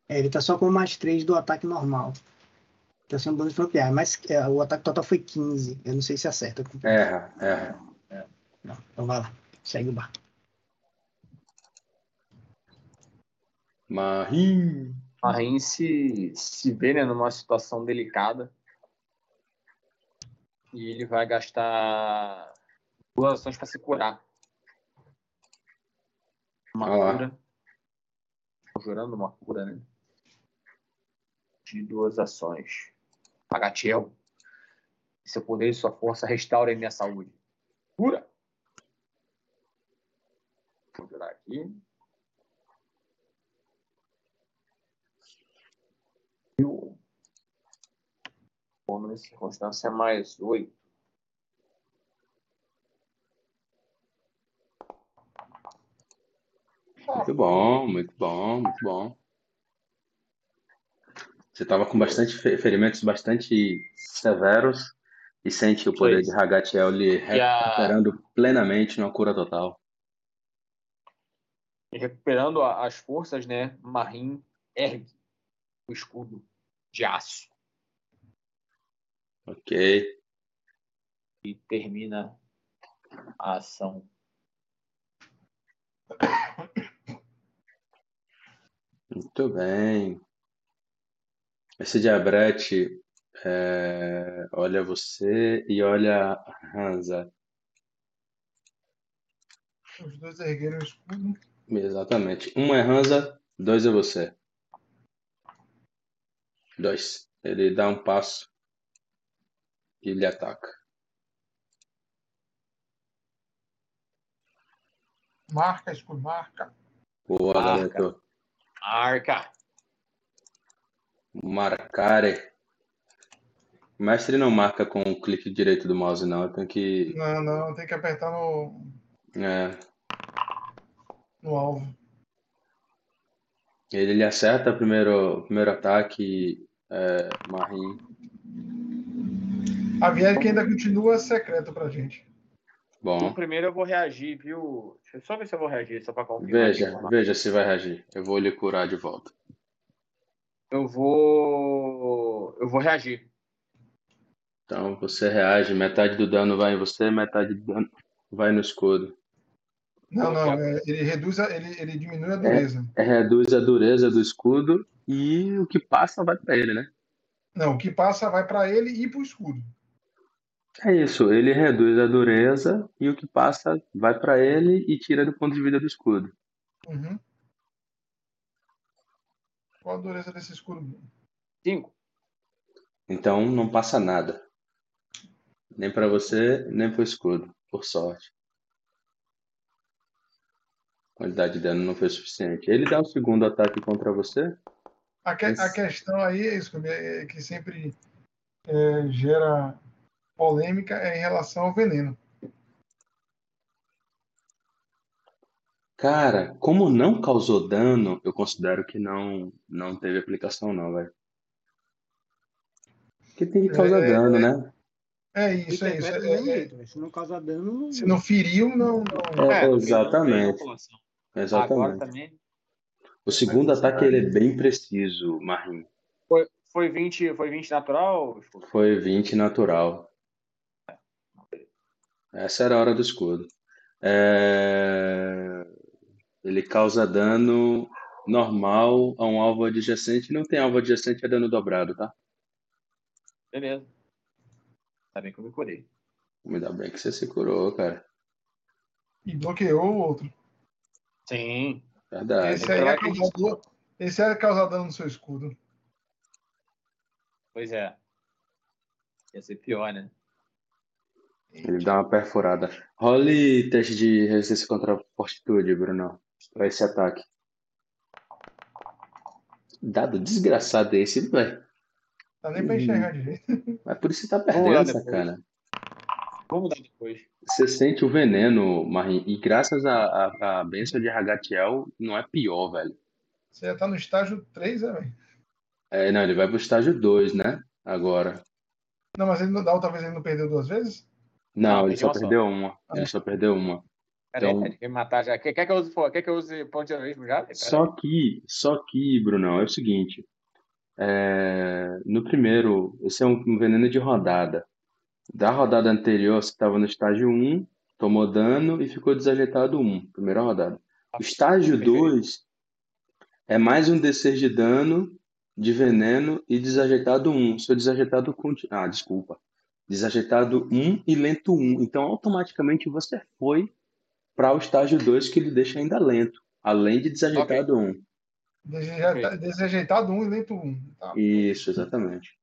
É, ele tá só com mais 3 do ataque normal. Tá sendo bônus de flanquear, mas é, o ataque total foi 15. Eu não sei se acerta. Erra, erra. Não, então vai lá, segue o bar. Marim. Marim se, se vê né, numa situação delicada. E ele vai gastar duas ações para se curar. Uma Ah cura. Jurando uma cura, né? De duas ações. Agatiel. Seu poder e sua força restaurem minha saúde. Cura! Vou jurar aqui. E o de circunstância é mais oito. Muito bom, muito bom, muito bom. Você estava com bastante fe- ferimentos bastante severos e sente o poder Foi. de Hagatiel lhe E a- recuperando plenamente numa cura total. E recuperando as forças, né? Marim ergue o escudo de aço Ok. e termina a ação. Muito bem. Esse diabrete é, olha você e olha a Hansa. Os dois ergueram o escudo. Exatamente. Um é Hansa, dois é você. Dois. Ele dá um passo e lhe ataca. Marca, escudo, marca. Boa, Marca. garoto. Arca! Marcare. O mestre não marca com o clique direito do mouse, não. Tenho que. Não, não, tem que apertar no, é, no alvo. ele lhe acerta o primeiro, primeiro ataque, é, Marim. A Vierick ainda continua secreto pra gente. Então, Bom, primeiro eu vou reagir, viu? Deixa eu só ver se eu vou reagir, só para confirmar. veja, veja se vai reagir. Eu vou lhe curar de volta. Eu vou. Eu vou reagir. Então você reage, metade do dano vai em você, metade do dano vai no escudo. Não, não, é, ele reduz, a, ele, ele diminui a dureza. É, reduz a dureza do escudo e o que passa vai pra ele, né? Não, o que passa vai pra ele e pro escudo. É isso, ele reduz a dureza e o que passa vai pra ele e tira do ponto de vida do escudo. Uhum. Qual a dureza desse escudo? Cinco. Então não passa nada. Nem para você, nem para o escudo, por sorte. A quantidade de dano não foi suficiente. Ele dá o segundo ataque contra você? A, que, a questão aí é isso, é que sempre é, gera polêmica é em relação ao veneno. Cara, como não causou dano, eu considero que não não teve aplicação não, velho. Porque tem que causar É, dano, é, né? É isso, é isso. É- é-. Se não causar dano, se não feriu, não. não... É, É, exatamente. tem inoculação. Agora Exatamente. também O segundo ataque ele é bem preciso, Marinho. foi, foi 20, foi 20 natural? Foi 20 natural. Essa era a hora do escudo. É, Ele causa dano normal a um alvo adjacente. Não tem alvo adjacente, é dano dobrado, tá? Beleza. Tá bem que eu me curei. Ainda bem que você se curou, cara. E bloqueou o outro. Sim. Verdade. Esse aí é causador. Esse é causar dano no seu escudo. Pois é. Ia ser pior, né? Ele dá uma perfurada. Role teste de resistência contra a fortitude, Bruno. Pra esse ataque. Dado desgraçado esse, velho. Dá nem pra enxergar direito. Mas por isso você tá perdendo, lá depois. sacana. Vamos dar depois. Você sente o veneno, Marim. E graças à à- à bênção de Ragatiel, não é pior, velho. Você já tá no estágio 3, é, velho? É, não, ele vai pro estágio 2, né? Agora. Não, mas ele não, da outra vez ele não perdeu duas vezes? Não, ele só perdeu uma. Ele só perdeu uma. Peraí, Então- peraí, quer me matar já? Quer, quer que eu use, quer que eu use ponto de heroísmo já? Só que, só que, Brunão, é o seguinte. é, no primeiro, esse é um veneno de rodada. Da rodada anterior, você estava no estágio 1, tomou dano e ficou desajeitado 1, primeira rodada. O estágio Perfeito. 2 é mais um D6 de dano, de veneno e desajeitado 1. Seu desajeitado. conti- Ah, desculpa. Desajeitado 1 e lento 1. Então, automaticamente você foi para o estágio 2, que ele deixa ainda lento, além de desajeitado 1. Desajeita- Desajeitado 1 e lento 1. Tá. Isso, exatamente.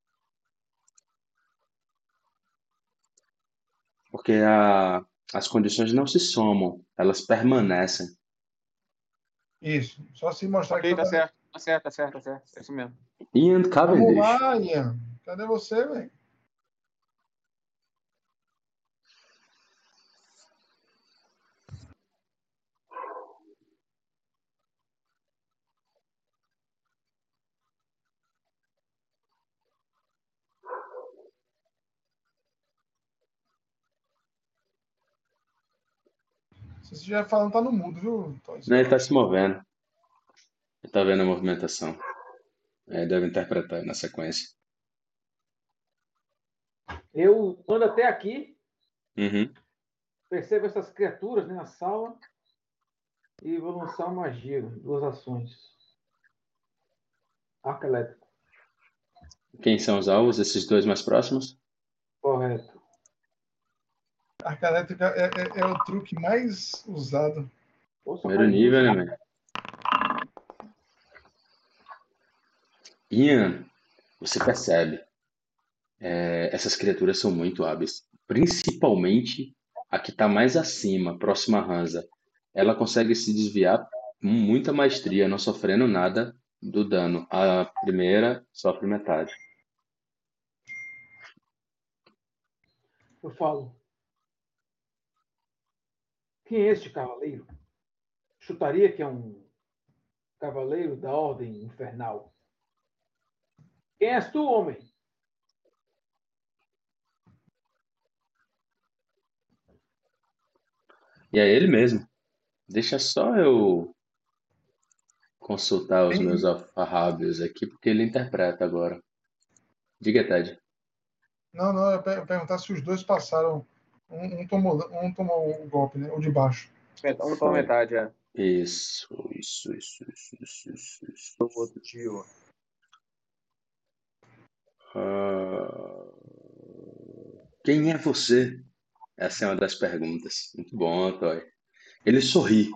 Porque a, as condições não se somam, elas permanecem. Isso. Só se mostrar Ok, que tá tá certo. Tá certo, tá certo, tá certo. É isso mesmo. Ian Vamos Cavendish. lá, Ian. Cadê você, velho? Se você estiver falando, tá no mudo, viu? Toys? Não, ele está se movendo. Ele está vendo a movimentação. É, deve interpretar na sequência. Eu ando até aqui, Uhum. percebo essas criaturas né, na sala e vou lançar uma magia, duas ações. Arco elétrico, Quem são os alvos? Esses dois mais próximos? correto. Arca elétrica é, é- é o truque mais usado. Primeiro mas- nível, né, man? Ian, você percebe, é, essas criaturas são muito hábeis. Principalmente a que está mais acima, próxima à Hansa. Ela consegue se desviar com muita maestria, não sofrendo nada do dano. A primeira sofre metade. Eu falo. Quem é este cavaleiro? Chutaria que é um cavaleiro da ordem infernal. Quem és tu, homem? E é ele mesmo. Deixa só eu consultar os meus alfarrábios aqui, porque ele interpreta agora. Diga, Ted. Não, não, eu ia per- perguntar se os dois passaram. Um, um tomou, um tomou o golpe, né? O de baixo. Um Foi. pela metade, é. Isso, isso, isso, isso, isso, isso, isso. O outro tio. Ah, Quem é você? Essa é uma das perguntas. Muito bom, Toy. Ele sorri,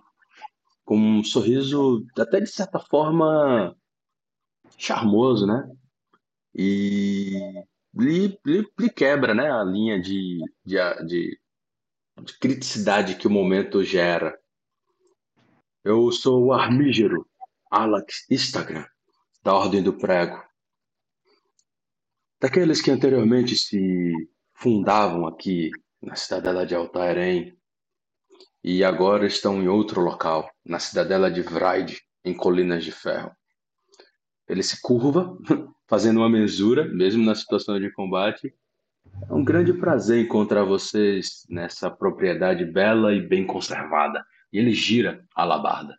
com um sorriso até de certa forma charmoso, né? E lhe, lhe, lhe quebra, né, a linha de, de, de, de criticidade que o momento gera. Eu sou o Armígero, Alex Instagram, da Ordem do Prego. Daqueles que anteriormente se fundavam aqui na cidadela de Altairém e agora estão em outro local, na cidadela de Vraide, em Colinas de Ferro. Ele se curva, [laughs] fazendo uma mesura, mesmo na situação de combate. É um grande prazer encontrar vocês nessa propriedade bela e bem conservada. E ele gira a alabarda.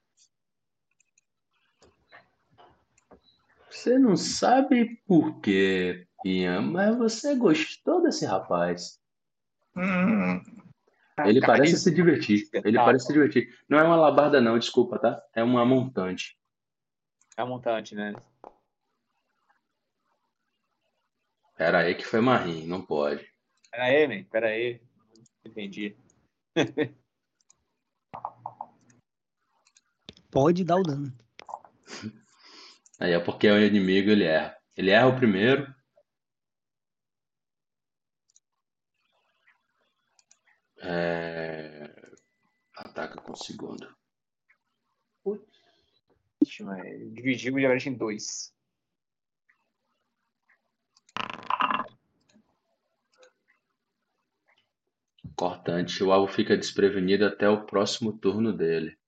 Você não sabe por quê, Ian, mas você gostou desse rapaz. Hum, Ele parece se divertir. Ele parece se divertir. Não é uma alabarda, não, desculpa, tá? É uma montante. É um montante, né? Pera aí que foi Marim, não pode. Pera aí, man. Pera aí. Entendi. [laughs] Pode dar o dano. Aí é porque é o inimigo, ele erra. Ele erra o primeiro. É... Ataca com o segundo. Putz, Dividiu o em dois. Cortante. O alvo fica desprevenido até o próximo turno dele.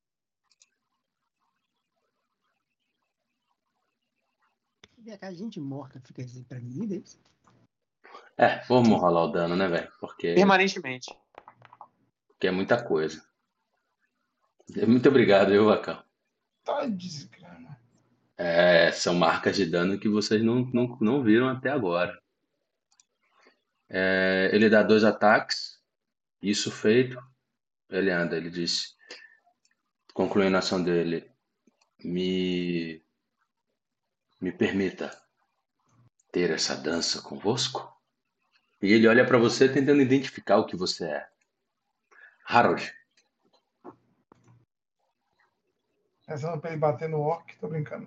A gente morta fica desprevenida, é isso? É, vamos rolar o dano, né, velho? Porque, Permanentemente. porque é muita coisa. Muito obrigado, eu, Vacão. tá desgrama. É, são marcas de dano que vocês não, não, não viram até agora. É, ele dá dois ataques. Isso feito, ele anda. Ele diz, concluindo a ação dele, me, me permita ter essa dança convosco? E ele olha para você tentando identificar o que você é. Harold, Rezando pra ele bater no orc, tô brincando.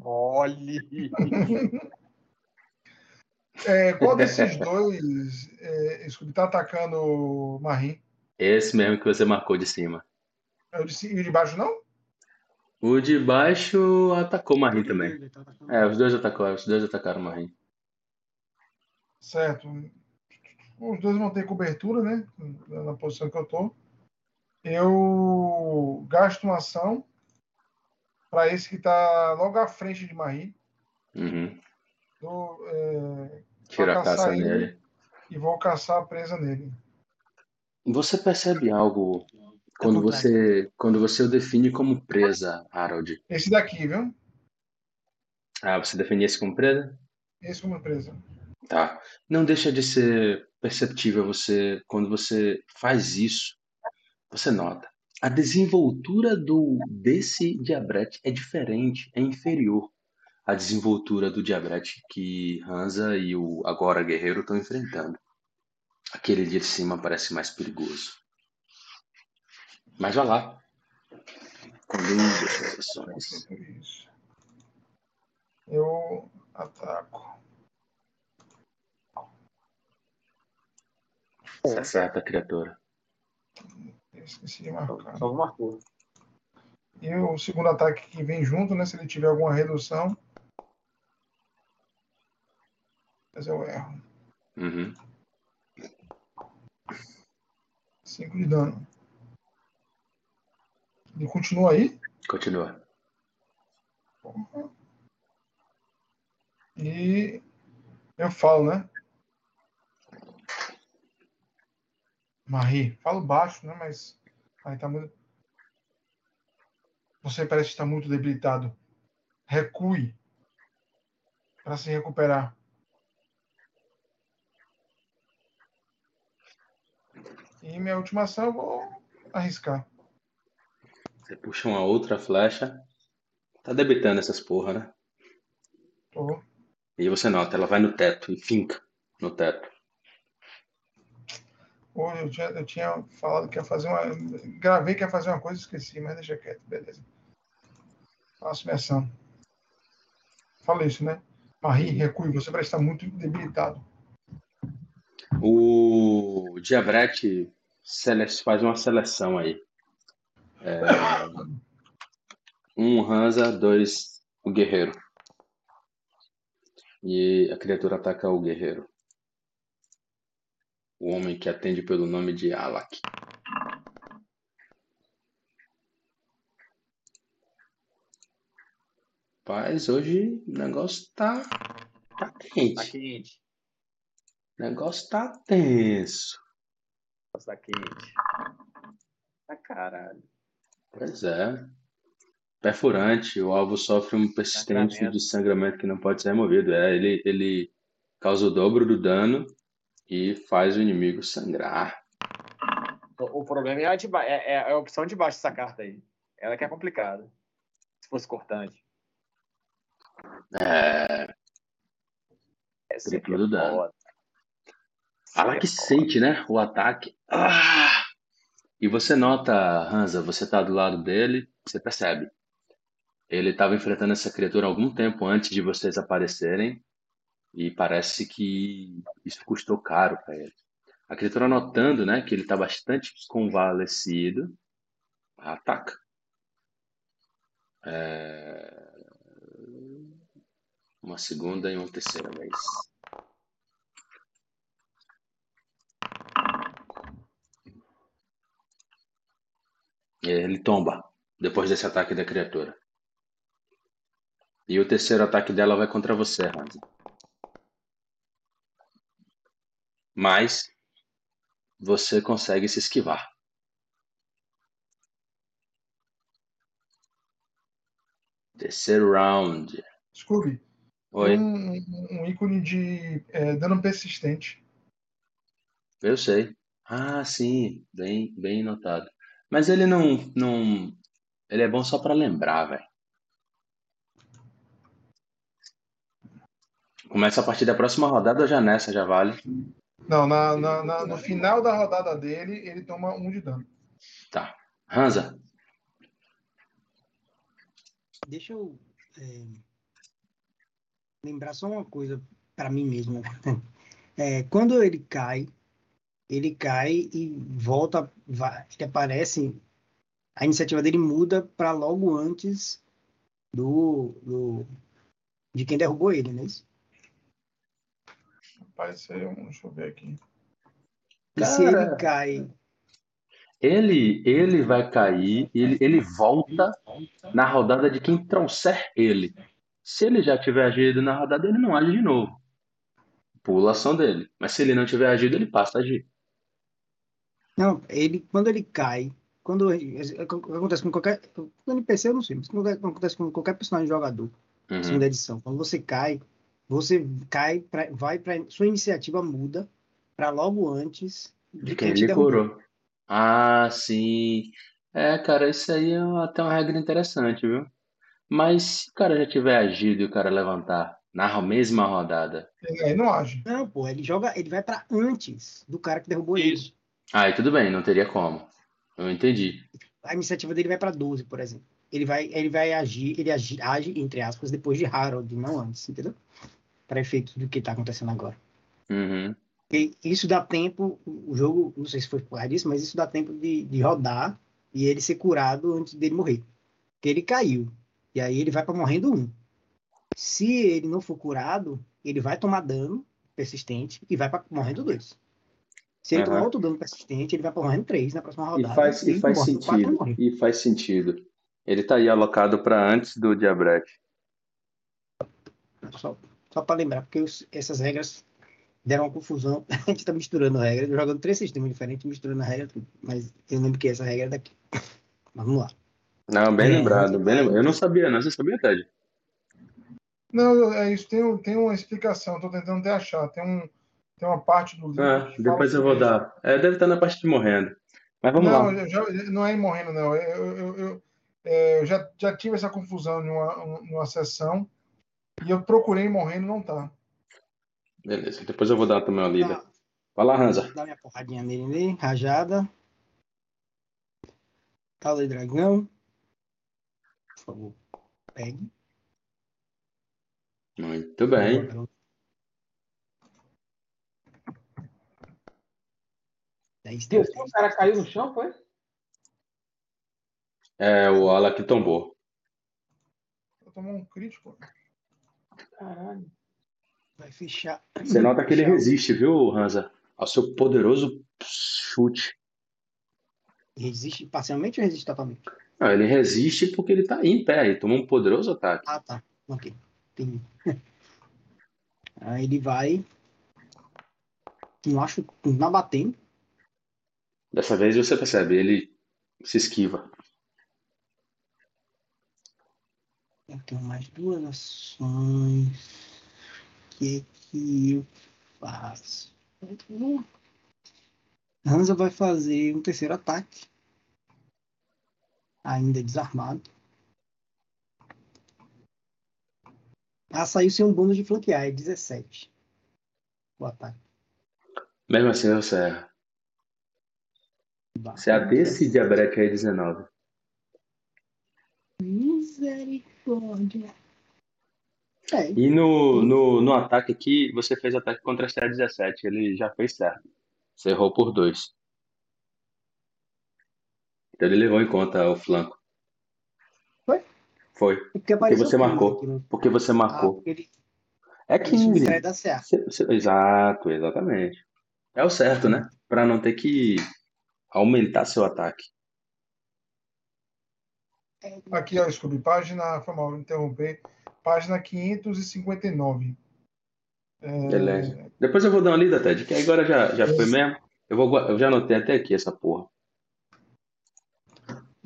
Olhe. [laughs] É, qual desses dois é, Scooby tá atacando o Marim? esse mesmo que você marcou de cima. É o de, ci- e o de baixo não? O de baixo atacou o Marim também. Ele tá. É, os dois atacaram, os dois atacaram o Marim. Certo. Os dois vão ter cobertura, né? Na posição que eu tô. Eu gasto uma ação para esse que tá logo à frente de Marim. Uhum. Dou, é, Tira a caça ele. nele. e vou caçar a presa nele. Você percebe algo quando você, quando você o define como presa, Harold? Esse daqui, viu? Ah, você define esse como presa? Esse como presa. Tá. Não deixa de ser perceptível você quando você faz isso. Você nota. A desenvoltura do desse diabrete é diferente, é inferior à desenvoltura do diabrete que Hansa e o agora guerreiro estão enfrentando. Aquele de cima parece mais perigoso. Mas vá lá. Essas ações. Isso. Eu ataco. Você acerta a criatura. Eu esqueci de marcar. Só marcou. E o segundo ataque que vem junto, né? Se ele tiver alguma redução. Mas eu erro. Uhum. 5 de dano. Ele continua aí. Continua. E eu falo, né? Marie, falo baixo, né? Mas aí tá muito. Você parece estar muito debilitado. Recue para se recuperar. E minha última ação eu vou arriscar. Você puxa uma outra flecha. Tá debitando essas porra, né? Tô. E você nota, ela vai no teto e finca no teto. Pô, eu, tinha, eu tinha falado que ia fazer uma. Gravei que ia fazer uma coisa e esqueci, mas deixa quieto, beleza. Faço minha ação. Falei isso, né? Marie, recue, você vai estar muito debilitado. O Diabrete faz uma seleção aí. É, Um Hansa, dois o guerreiro. E a criatura ataca o guerreiro. O homem que atende pelo nome de Alak. Paz, hoje o negócio tá, tá Tá quente. O negócio tá tenso. Tá quente. Ah, caralho. Pois é. Perfurante, o alvo sofre um persistente Sangramento. de sangramento que não pode ser removido. É, ele, ele causa o dobro do dano e faz o inimigo sangrar. O, o problema é a, de ba- é- é a opção de baixo dessa carta aí. Ela que é complicada. Se fosse cortante. É, é dano. foda. Fala que sente, né? O ataque. Ah! E você nota, Hansa, você tá do lado dele, você percebe. Ele estava enfrentando essa criatura algum tempo antes de vocês aparecerem e parece que isso custou caro para ele. A criatura notando, né, que ele está bastante convalescido, ataca. É, Uma segunda e uma terceira vez. Ele tomba depois desse ataque da criatura. E o terceiro ataque dela vai contra você, Hansa. Mas você consegue se esquivar. Terceiro round. Scooby, Oi, um, um- um ícone de é, dano persistente. eu sei. Ah, sim, bem, bem notado. Mas ele não, não, ele é bom só pra lembrar, velho. Começa a partir da próxima rodada ou já nessa já vale? Não, na, na- na- no final da rodada dele, ele toma um de dano. Tá. Hansa, Deixa eu é, lembrar só uma coisa para mim mesmo. [laughs] É, quando ele cai, ele cai e volta, vai, ele aparece, a iniciativa dele muda para logo antes do, do de quem derrubou ele, não é isso? Rapaz, deixa eu ver aqui. E se ele Cara. cai, ele, ele vai cair, ele, ele volta na rodada de quem trouxer ele. Se ele já tiver agido na rodada, ele não age de novo. Pula a ação dele. Mas se ele não tiver agido, ele passa a agir. Não, ele quando ele cai, quando acontece com qualquer com NPC eu não sei, mas quando acontece com qualquer personagem jogador, Uhum. segunda edição. Quando você cai, você cai, pra, vai para sua iniciativa muda para logo antes De de quem ele derrubou. curou. Ah, sim. É, cara, isso aí é até uma regra interessante, viu? Mas se o cara já tiver agido e o cara levantar na mesma rodada, Ele não age. Não, pô, ele joga, ele vai para antes do cara que derrubou ele. Isso. Aí tudo bem, não teria como. Eu entendi. A iniciativa dele vai para 12, por exemplo. Ele vai, ele vai agir, ele agi, age entre aspas depois de Harold, não antes, entendeu? Para efeitos do que tá acontecendo agora. Uhum. E isso dá tempo, o jogo, não sei se foi por causa disso, mas isso dá tempo de, de rodar e ele ser curado antes dele morrer. Porque ele caiu. E aí ele vai para morrendo um. Se ele não for curado, ele vai tomar dano persistente e vai para morrendo dois. Se ele Aham. tomar outro dano persistente, ele vai para morrendo três na próxima E rodada. faz, e faz e sentido. morre. E faz sentido. Ele tá aí alocado para antes do Diabrete. Só, só para lembrar, porque os- essas regras deram uma confusão. [laughs] A gente tá misturando regras, jogando três sistemas diferentes, misturando a regra. Mas eu lembro que essa regra é daqui. [laughs] Mas vamos lá. Não, bem É, lembrado, bem lembrado. Eu não sabia, não. Você sabia, Ted? Não, é isso. Tem, tem uma explicação. Estou tentando até achar. Tem, um, tem uma parte do livro. Ah, que fala depois eu vou isso. dar. É, deve estar na parte de morrendo. Mas vamos não, lá. eu já- não é em morrendo, não. Eu, eu, eu, é, eu já, já tive essa confusão em uma, em uma sessão e eu procurei morrendo, não tá. Beleza, depois eu vou dar também uma lida. Dá, Vai lá, Hansa. dá minha porradinha nele ali, rajada. Cauda de dragão. Por favor, pegue. Muito bem. Dez, Viu? dez, O cara caiu no chão, foi? É, o ala que tombou. Eu tomou um crítico. Caralho. Vai fechar. Você nota que ele resiste, viu, Hansa? Ao seu poderoso chute. Resiste parcialmente ou resiste totalmente? Não, ele resiste porque ele tá em pé e tomou um poderoso ataque. Ah, tá. Ok. Entendi. [laughs] Aí ele vai. Não acho. Não batendo. Dessa vez você percebe, ele se esquiva. Eu tenho mais duas ações. O que que eu faço? Hansa vai fazer um terceiro ataque. Ainda desarmado. Ah, saiu sem um bônus de flanquear, é 17. O ataque. Mesmo assim, você erra. Você é desse diabrete aí 19. Misericórdia. É, E no, no, no ataque aqui, você fez ataque contra a CA 17. Ele já fez certo. Você errou por dois. Então ele levou em conta o flanco. Foi? Foi. porque apareceu você 15 marcou. aqui no- Porque você Ah, marcou. porque ele, É ele 15. subtrai da CA. Cê- cê- Exato, exatamente. É o certo, né? Pra não ter que aumentar seu ataque. Aqui, ó, Scooby, página, foi mal interromper, página 559. É, Beleza. Depois eu vou dar uma lida, Ted, que agora já, já foi mesmo. Eu, vou, eu já anotei até aqui essa porra.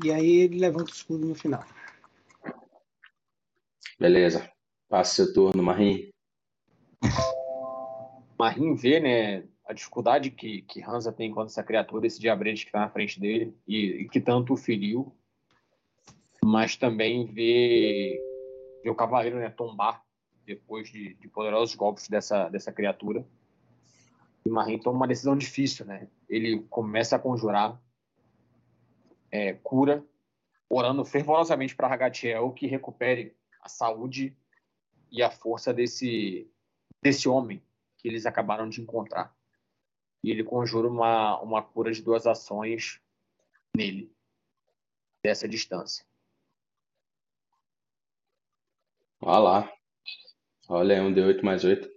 E aí ele levanta o escudo no final. Beleza. Passa seu turno, Marim. Marim vê, né, a dificuldade que, que Hansa tem contra essa criatura, esse diabrete que está na frente dele e, e que tanto o feriu, mas também vê, vê o cavaleiro né, tombar depois de, de poderosos golpes dessa, dessa criatura. E Marim toma uma decisão difícil, né? Ele começa a conjurar é, cura, orando fervorosamente para Ragatiel que recupere a saúde e a força desse, desse homem que eles acabaram de encontrar. E ele conjura uma, uma cura de duas ações nele, dessa distância. Olha lá. Olha aí, um D8 mais 8.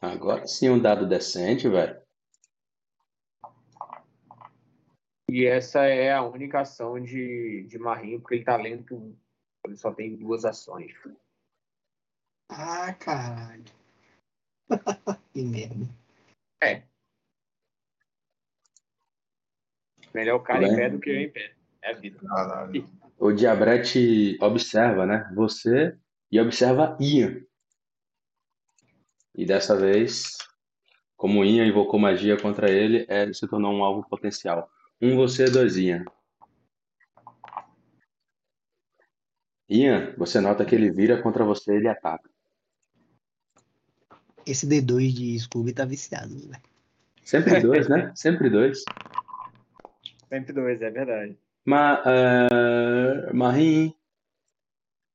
Agora sim um dado decente, velho. E essa é a única ação de, de Marinho, porque ele tá um- ele só tem duas ações. Ah, caralho. [laughs] que merda. Melhor o cara em pé do que eu em pé. É a vida. Caralho. O Diabrete observa, né? Você e observa Ian. E dessa vez, como Ian invocou magia contra ele, é, ele se tornou um alvo potencial. Um você, dois Ian. Ian, você nota que ele vira contra você e ele ataca. Esse D2 de Scooby tá viciado, né? Sempre [laughs] dois, né? Sempre dois. Sempre dois, é verdade. Ma, uh, Marim,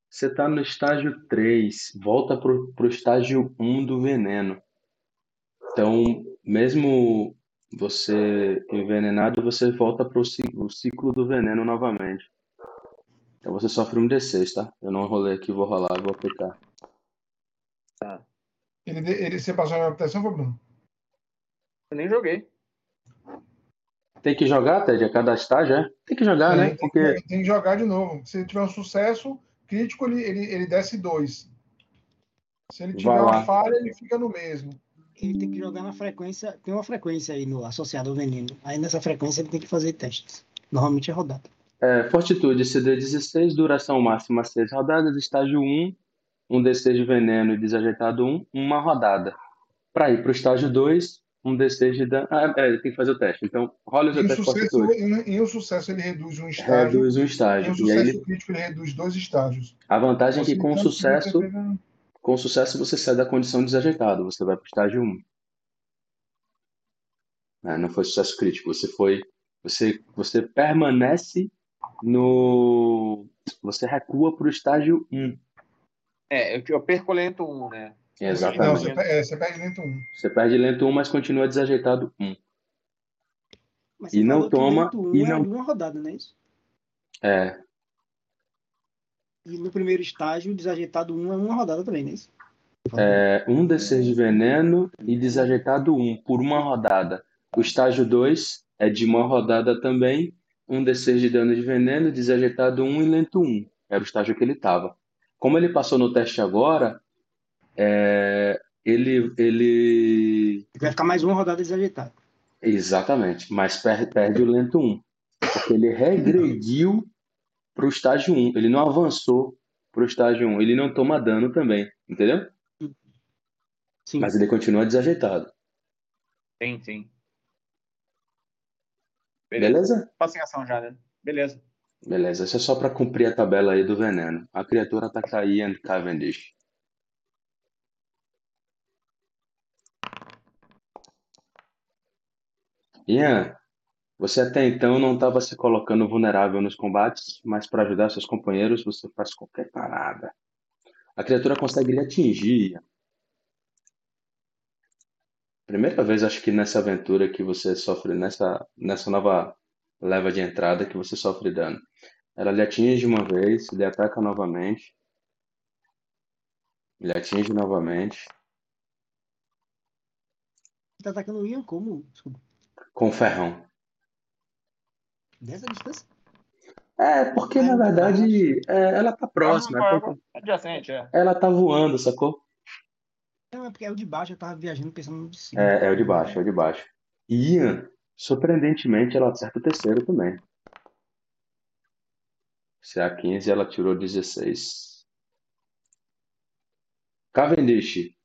você tá no estágio 3, volta pro, pro estágio 1 do veneno. Então, mesmo você envenenado, você volta pro ci- o ciclo do veneno novamente. Então você sofre um D6, tá? Eu não rolei aqui, vou rolar, vou aplicar. Ele, ele, você passou a minha proteção, foi, Bruno? Eu nem joguei. Tem que jogar, Ted, a cada estágio, é? Tem que jogar, né? Tem, Porque que- tem que jogar de novo. Se tiver um sucesso crítico, ele, ele, ele desce dois. Se ele tiver uma falha, ele fica no mesmo. Ele tem que jogar na frequência. Tem uma frequência aí no, associada ao veneno. Aí nessa frequência ele tem que fazer testes. Normalmente é rodada. É, Fortitude CD16, duração máxima 6 rodadas, estágio 1, um D6 de veneno e desajeitado 1, uma rodada. Para ir para o estágio 2, um D6 de dano. Ah, é, tem que fazer o teste. Então, rola o seu teste de sucesso, Fortitude. em, em um sucesso, ele reduz um estágio. Reduz um Em um estágio. E aí, sucesso ele- crítico, ele reduz dois estágios. a vantagem é que com Possibilitando sucesso, com sucesso você sai da condição desajeitado, você vai para o estágio 1. né? Não foi sucesso crítico. Você foi, você, você permanece no, você recua para o estágio 1. É, eu, eu perco lento 1, né? Não, Exatamente. você, pe- é, você perde lento 1. Você perde lento 1, mas continua desajeitado 1. Mas E você não toma- lento e é não- de uma rodada, não é isso? É, E no primeiro estágio, desajeitado 1 é uma rodada também, não é isso? é um D6 de veneno e desajeitado 1 por uma rodada. O estágio 2 é de uma rodada também, um D6 de dano de veneno, desajeitado 1 e lento 1. Era o estágio que ele estava. Como ele passou no teste agora, é, ele, ele Vai ficar mais uma rodada desajeitado. Exatamente, mas per- perde o lento 1. Porque ele regrediu para o estágio 1. Ele não avançou para o estágio 1. Ele não toma dano também, entendeu? Sim. Mas ele continua desajeitado. Sim, sim. Beleza. Beleza? Passa em ação já, né? Beleza. Beleza. Isso é só para cumprir a tabela aí do veneno. A criatura ataca Ian Cavendish. Ian, você até então não estava se colocando vulnerável nos combates, mas para ajudar seus companheiros você faz qualquer parada. A criatura consegue lhe atingir. Primeira vez, acho que nessa aventura que você sofre, nessa, nessa nova leva de entrada que você sofre dano. Ela lhe atinge uma vez, lhe ataca novamente. Lhe atinge novamente. Tá atacando o Ian como? Desculpa. Com ferrão. Dessa distância? É, porque na verdade é, ela tá próxima. é porque Adjacente, é. Ela tá voando, sacou? Não, é porque é o de baixo, eu tava viajando pensando no de cima. É, é o de baixo, é o de baixo. E Ian, surpreendentemente, ela acerta o terceiro também. Se é a 15, ela tirou 16. Cavendish,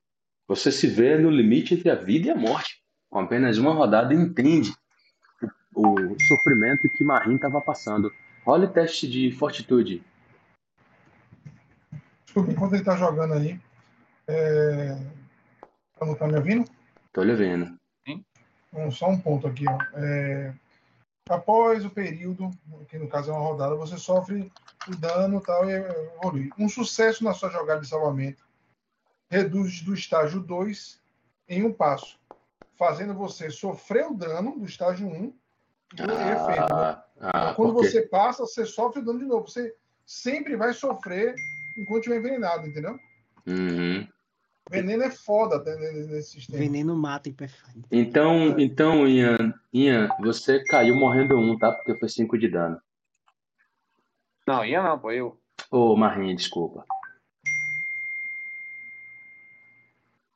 você se vê no limite entre a vida e a morte. Com apenas uma rodada e entende o, sofrimento que Marim estava passando. Olha o teste de fortitude. Desculpa, enquanto ele tá jogando aí. É... Tá, tá me ouvindo? Tô lhe vendo. Um- só um ponto aqui, ó. É, após o período, que no caso é uma rodada, você sofre o dano tal, e evolui. Um sucesso na sua jogada de salvamento reduz do estágio 2 em um passo, fazendo você sofrer o dano do estágio 1 um, do efeito. né? Ah, ah, Então, quando porque- você passa, você sofre o dano de novo. Você sempre vai sofrer enquanto estiver envenenado, entendeu? Uhum. Veneno é foda né, nesse sistema. Veneno mata em Pathfinder. Então, então, Ian, Ian, você caiu morrendo um, tá? Porque foi 5 de dano. Não, ia não, pô, eu. Ô, Marinha, desculpa.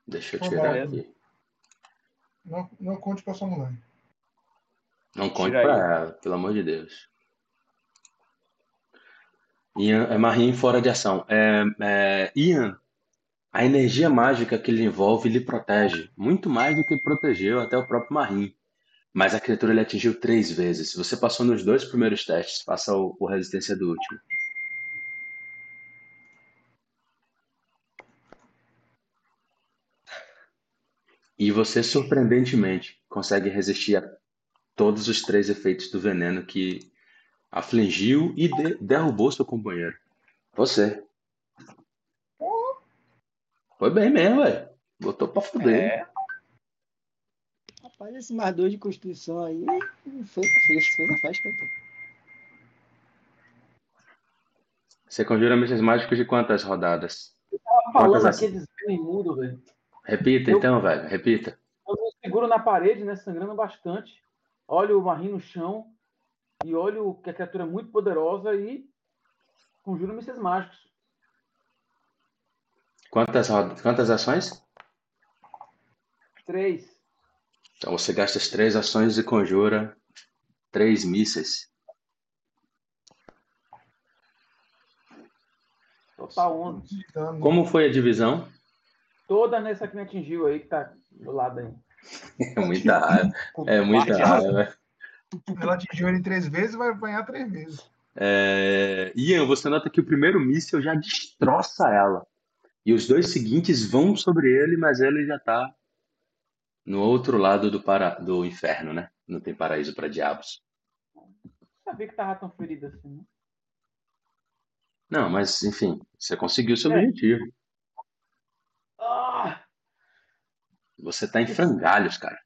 Deixa eu Foi tirar aqui. Não, não conte com a sua mulher. Não conte pra ela, pelo amor de Deus. Ian, é Marinha fora de ação. É, é, Ian, a energia mágica que ele envolve lhe protege. Muito mais do que protegeu até o próprio Marim. Mas a criatura ele atingiu três vezes. Você passou nos dois primeiros testes, passa o, o resistência do último. E você, surpreendentemente, consegue resistir a todos os três efeitos do veneno que afligiu e de- derrubou seu companheiro. Você. Foi bem mesmo, velho. Botou pra fuder. É. Rapaz, esse mais dois de constituição aí foi na festa. Você conjura mísseis mágicos de quantas rodadas? Tava falando aqui, desvio imundo, velho. Repita Eu- então, velho. Repita. Eu me seguro na parede, né? Sangrando bastante. Olho o Marim no chão. E olho que a criatura é muito poderosa e conjuro mísseis mágicos. Quantas, rodas, quantas ações? Três. Então você gasta as três ações e conjura três mísseis. Total 11. Dano. Como foi a divisão? Toda nessa que me atingiu aí, que tá do lado aí. [laughs] É muita raiva. É muita raiva. Ela atingiu ele três vezes vai apanhar três vezes. É... Ian, você nota que o primeiro míssil já destroça ela. E os dois seguintes vão sobre ele, mas ele já tá No outro lado do, para... do inferno, né? Não tem paraíso para diabos. Sabia que tava tão ferido assim, né? Não, mas enfim, você conseguiu seu É. objetivo. Ah! Você tá em frangalhos, cara.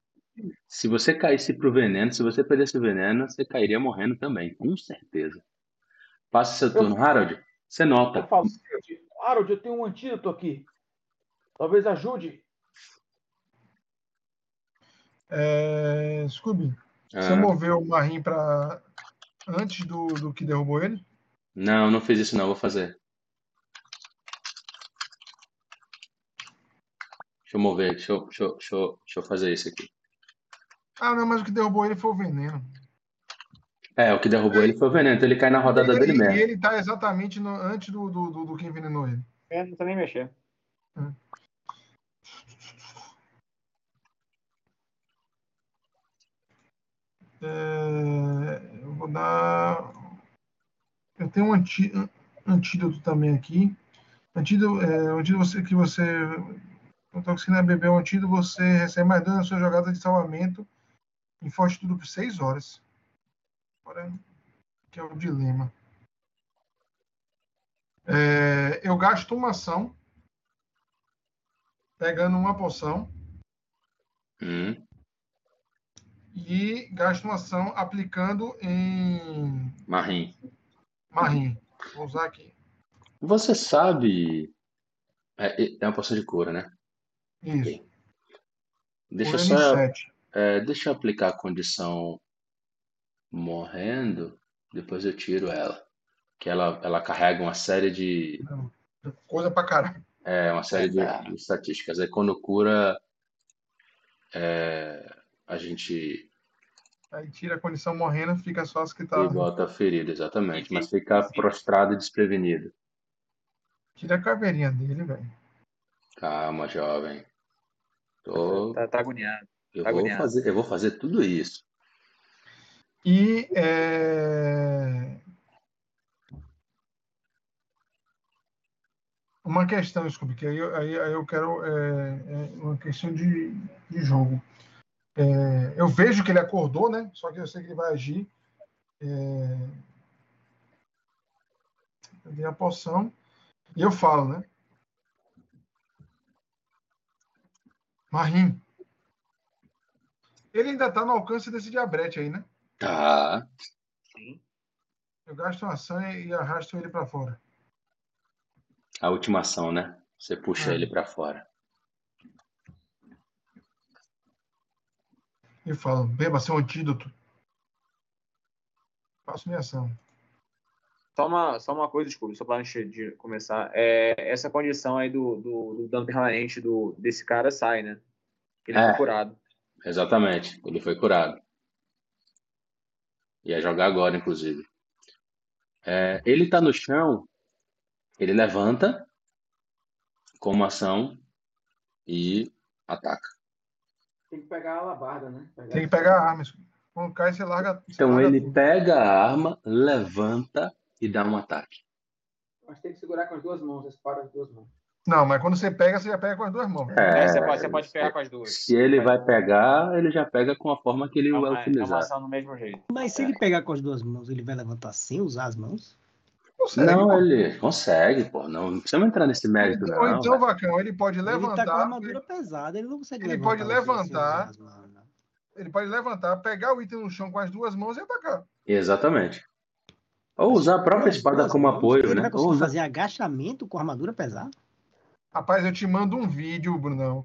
Se você caísse pro veneno, se você perdesse o veneno, você cairia morrendo também, com certeza. Passa seu turno, Harold. Você Eu nota. falo, Harold, eu tenho um antídoto aqui. Talvez ajude. É, Scooby, você Ah, moveu o Marim para antes do, do que derrubou ele? não, não fiz isso não, vou fazer. Eu mover, deixa eu, deixa eu, deixa eu, deixa eu fazer isso aqui. Ah, não, mas o que derrubou ele foi o veneno. É, o que derrubou ele foi o veneno, então ele cai na rodada E dele ele, e mesmo. ele tá exatamente no- antes do, do, do, do que envenenou ele. É, não precisa nem mexer. É, eu vou dar. Eu tenho um anti, antídoto também aqui. Antídoto, é, o antídoto que você. Toxina beber o antídoto, você recebe mais dano na sua jogada de salvamento em fortitude por 6 horas. Agora, que é o dilema. É, eu gasto uma ação pegando uma poção Hum, e gasto uma ação aplicando em Marim. Marim. Vou usar aqui. Você sabe. É, é uma poção de cura, né? Isso. Deixa só. 7. é, deixa eu aplicar a condição morrendo, depois eu tiro ela. Que ela, ela carrega uma série de. Coisa pra caralho. É, uma série de, de estatísticas. Aí quando cura, é, a gente Aí tira a condição morrendo, fica só as que tá. e bota ferido, exatamente. Mas fica prostrado e desprevenido. Tira a caveirinha dele, velho. Calma, jovem. Tô, Tá, tá agoniado. eu tá vou agoniado. fazer, eu vou fazer tudo isso. E é, uma questão, Scooby, que aí, eu- aí, aí eu quero é, é uma questão de, de jogo. É, eu vejo que ele acordou, né? Só que eu sei que ele vai agir. É, eu dei a poção e eu falo, né? Marim. Ele ainda tá no alcance desse diabrete aí, né? Tá. Sim. Eu gasto uma ação e arrasto ele para fora. A última ação, né? Você puxa É. ele pra fora. E falo, beba seu antídoto. Faço minha ação. Só uma, só uma coisa, desculpa, só para antes de começar. É, essa condição aí do, do, do dano permanente do, desse cara sai, né? Ele É. foi curado. Exatamente. Ele foi curado. Ia jogar agora, inclusive. É, ele tá no chão, ele levanta com uma ação e ataca. Tem que pegar a alabarda, né? Pegar Tem que pegar a arma. Quando cai, você larga. você Então larga ele tudo. pega a arma, levanta e dá um ataque. Mas tem que segurar com as duas mãos, espada com as duas mãos. Não, mas quando você pega, você já pega com as duas mãos. É, você, pode, você pode pegar com as duas. Se ele vai pegar, ele já pega com a forma que ele É vai é utilizar. do mesmo jeito. Mas se ele pegar com as duas mãos, ele vai levantar sem usar as mãos? Consegue, Não, pô. ele consegue, pô. Não, não precisamos entrar nesse mérito, Ou não. então, Vacão, ele pode Ele tá com a levantar. armadura pesada, ele não consegue ele levantar. pode levantar. mãos, não. Ele pode levantar, pegar o item no chão com as duas mãos e atacar. Exatamente. Ou usar a própria espada como mãos, apoio, né? vai Ou conseguir fazer agachamento com armadura pesada? Rapaz, eu te mando um vídeo, Brunão.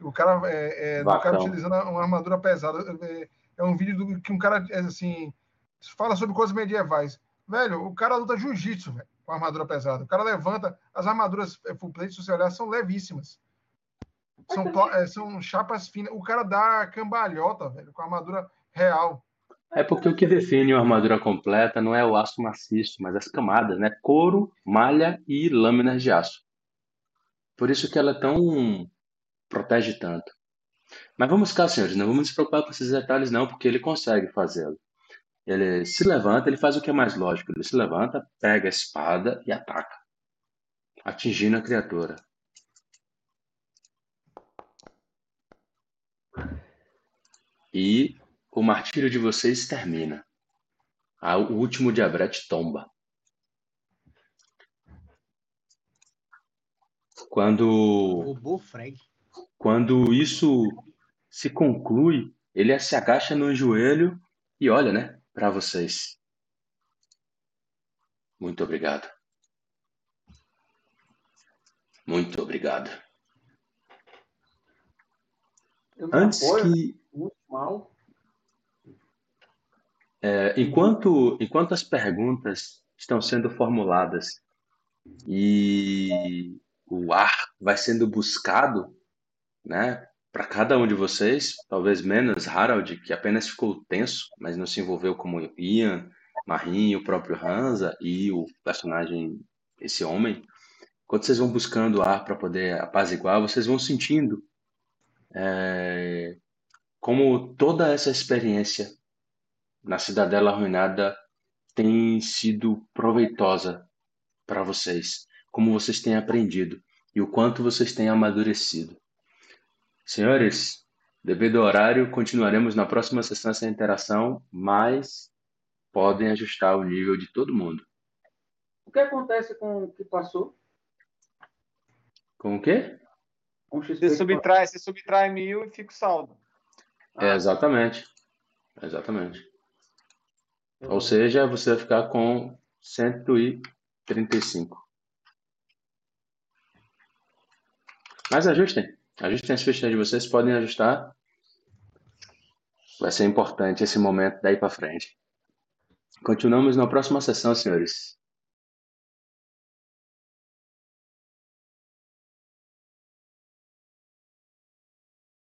O cara é, é, do cara utilizando uma armadura pesada. É, é um vídeo do, que um cara, é, assim, fala sobre coisas medievais. Velho, o cara luta jiu-jitsu, velho, com armadura pesada. O cara levanta. As armaduras é, full plate, se você olhar, são levíssimas. São, é, são chapas finas. O cara dá cambalhota, velho, com armadura real. É porque o que define uma armadura completa não é o aço maciço, mas as camadas, né? Couro, malha e lâminas de aço. Por isso que ela é tão protege tanto. Mas vamos cá, senhores, não vamos nos preocupar com esses detalhes não, porque ele consegue fazê-lo. Ele se levanta, ele faz o que é mais lógico. Ele se levanta, pega a espada e ataca, atingindo a criatura. E o martírio de vocês termina. O último diabrete tomba. Quando. Quando isso se conclui, ele se agacha no joelho e olha, né, para vocês. Muito obrigado. Muito obrigado. Antes que. Muito mal. É, enquanto, enquanto as perguntas estão sendo formuladas e o ar vai sendo buscado, né, para cada um de vocês, talvez menos Harald, que apenas ficou tenso, mas não se envolveu como Ian, Marin, o próprio Hansa e o personagem, esse homem. Quando vocês vão buscando ar para poder apaziguar, vocês vão sentindo é, como toda essa experiência na Cidadela Arruinada tem sido proveitosa para vocês, como vocês têm aprendido e o quanto vocês têm amadurecido. Senhores, devido ao horário, continuaremos na próxima sessão essa interação, mas podem ajustar o nível de todo mundo. O que acontece com o que passou? Com o quê? Com você subtrai, você subtrai mil e fica o saldo. É, exatamente. Exatamente. Uhum. Ou seja, você vai ficar com 135. Mas ajustem. Ajustem as fichas de vocês, podem ajustar. Vai ser importante esse momento daí para frente. Continuamos na próxima sessão, senhores.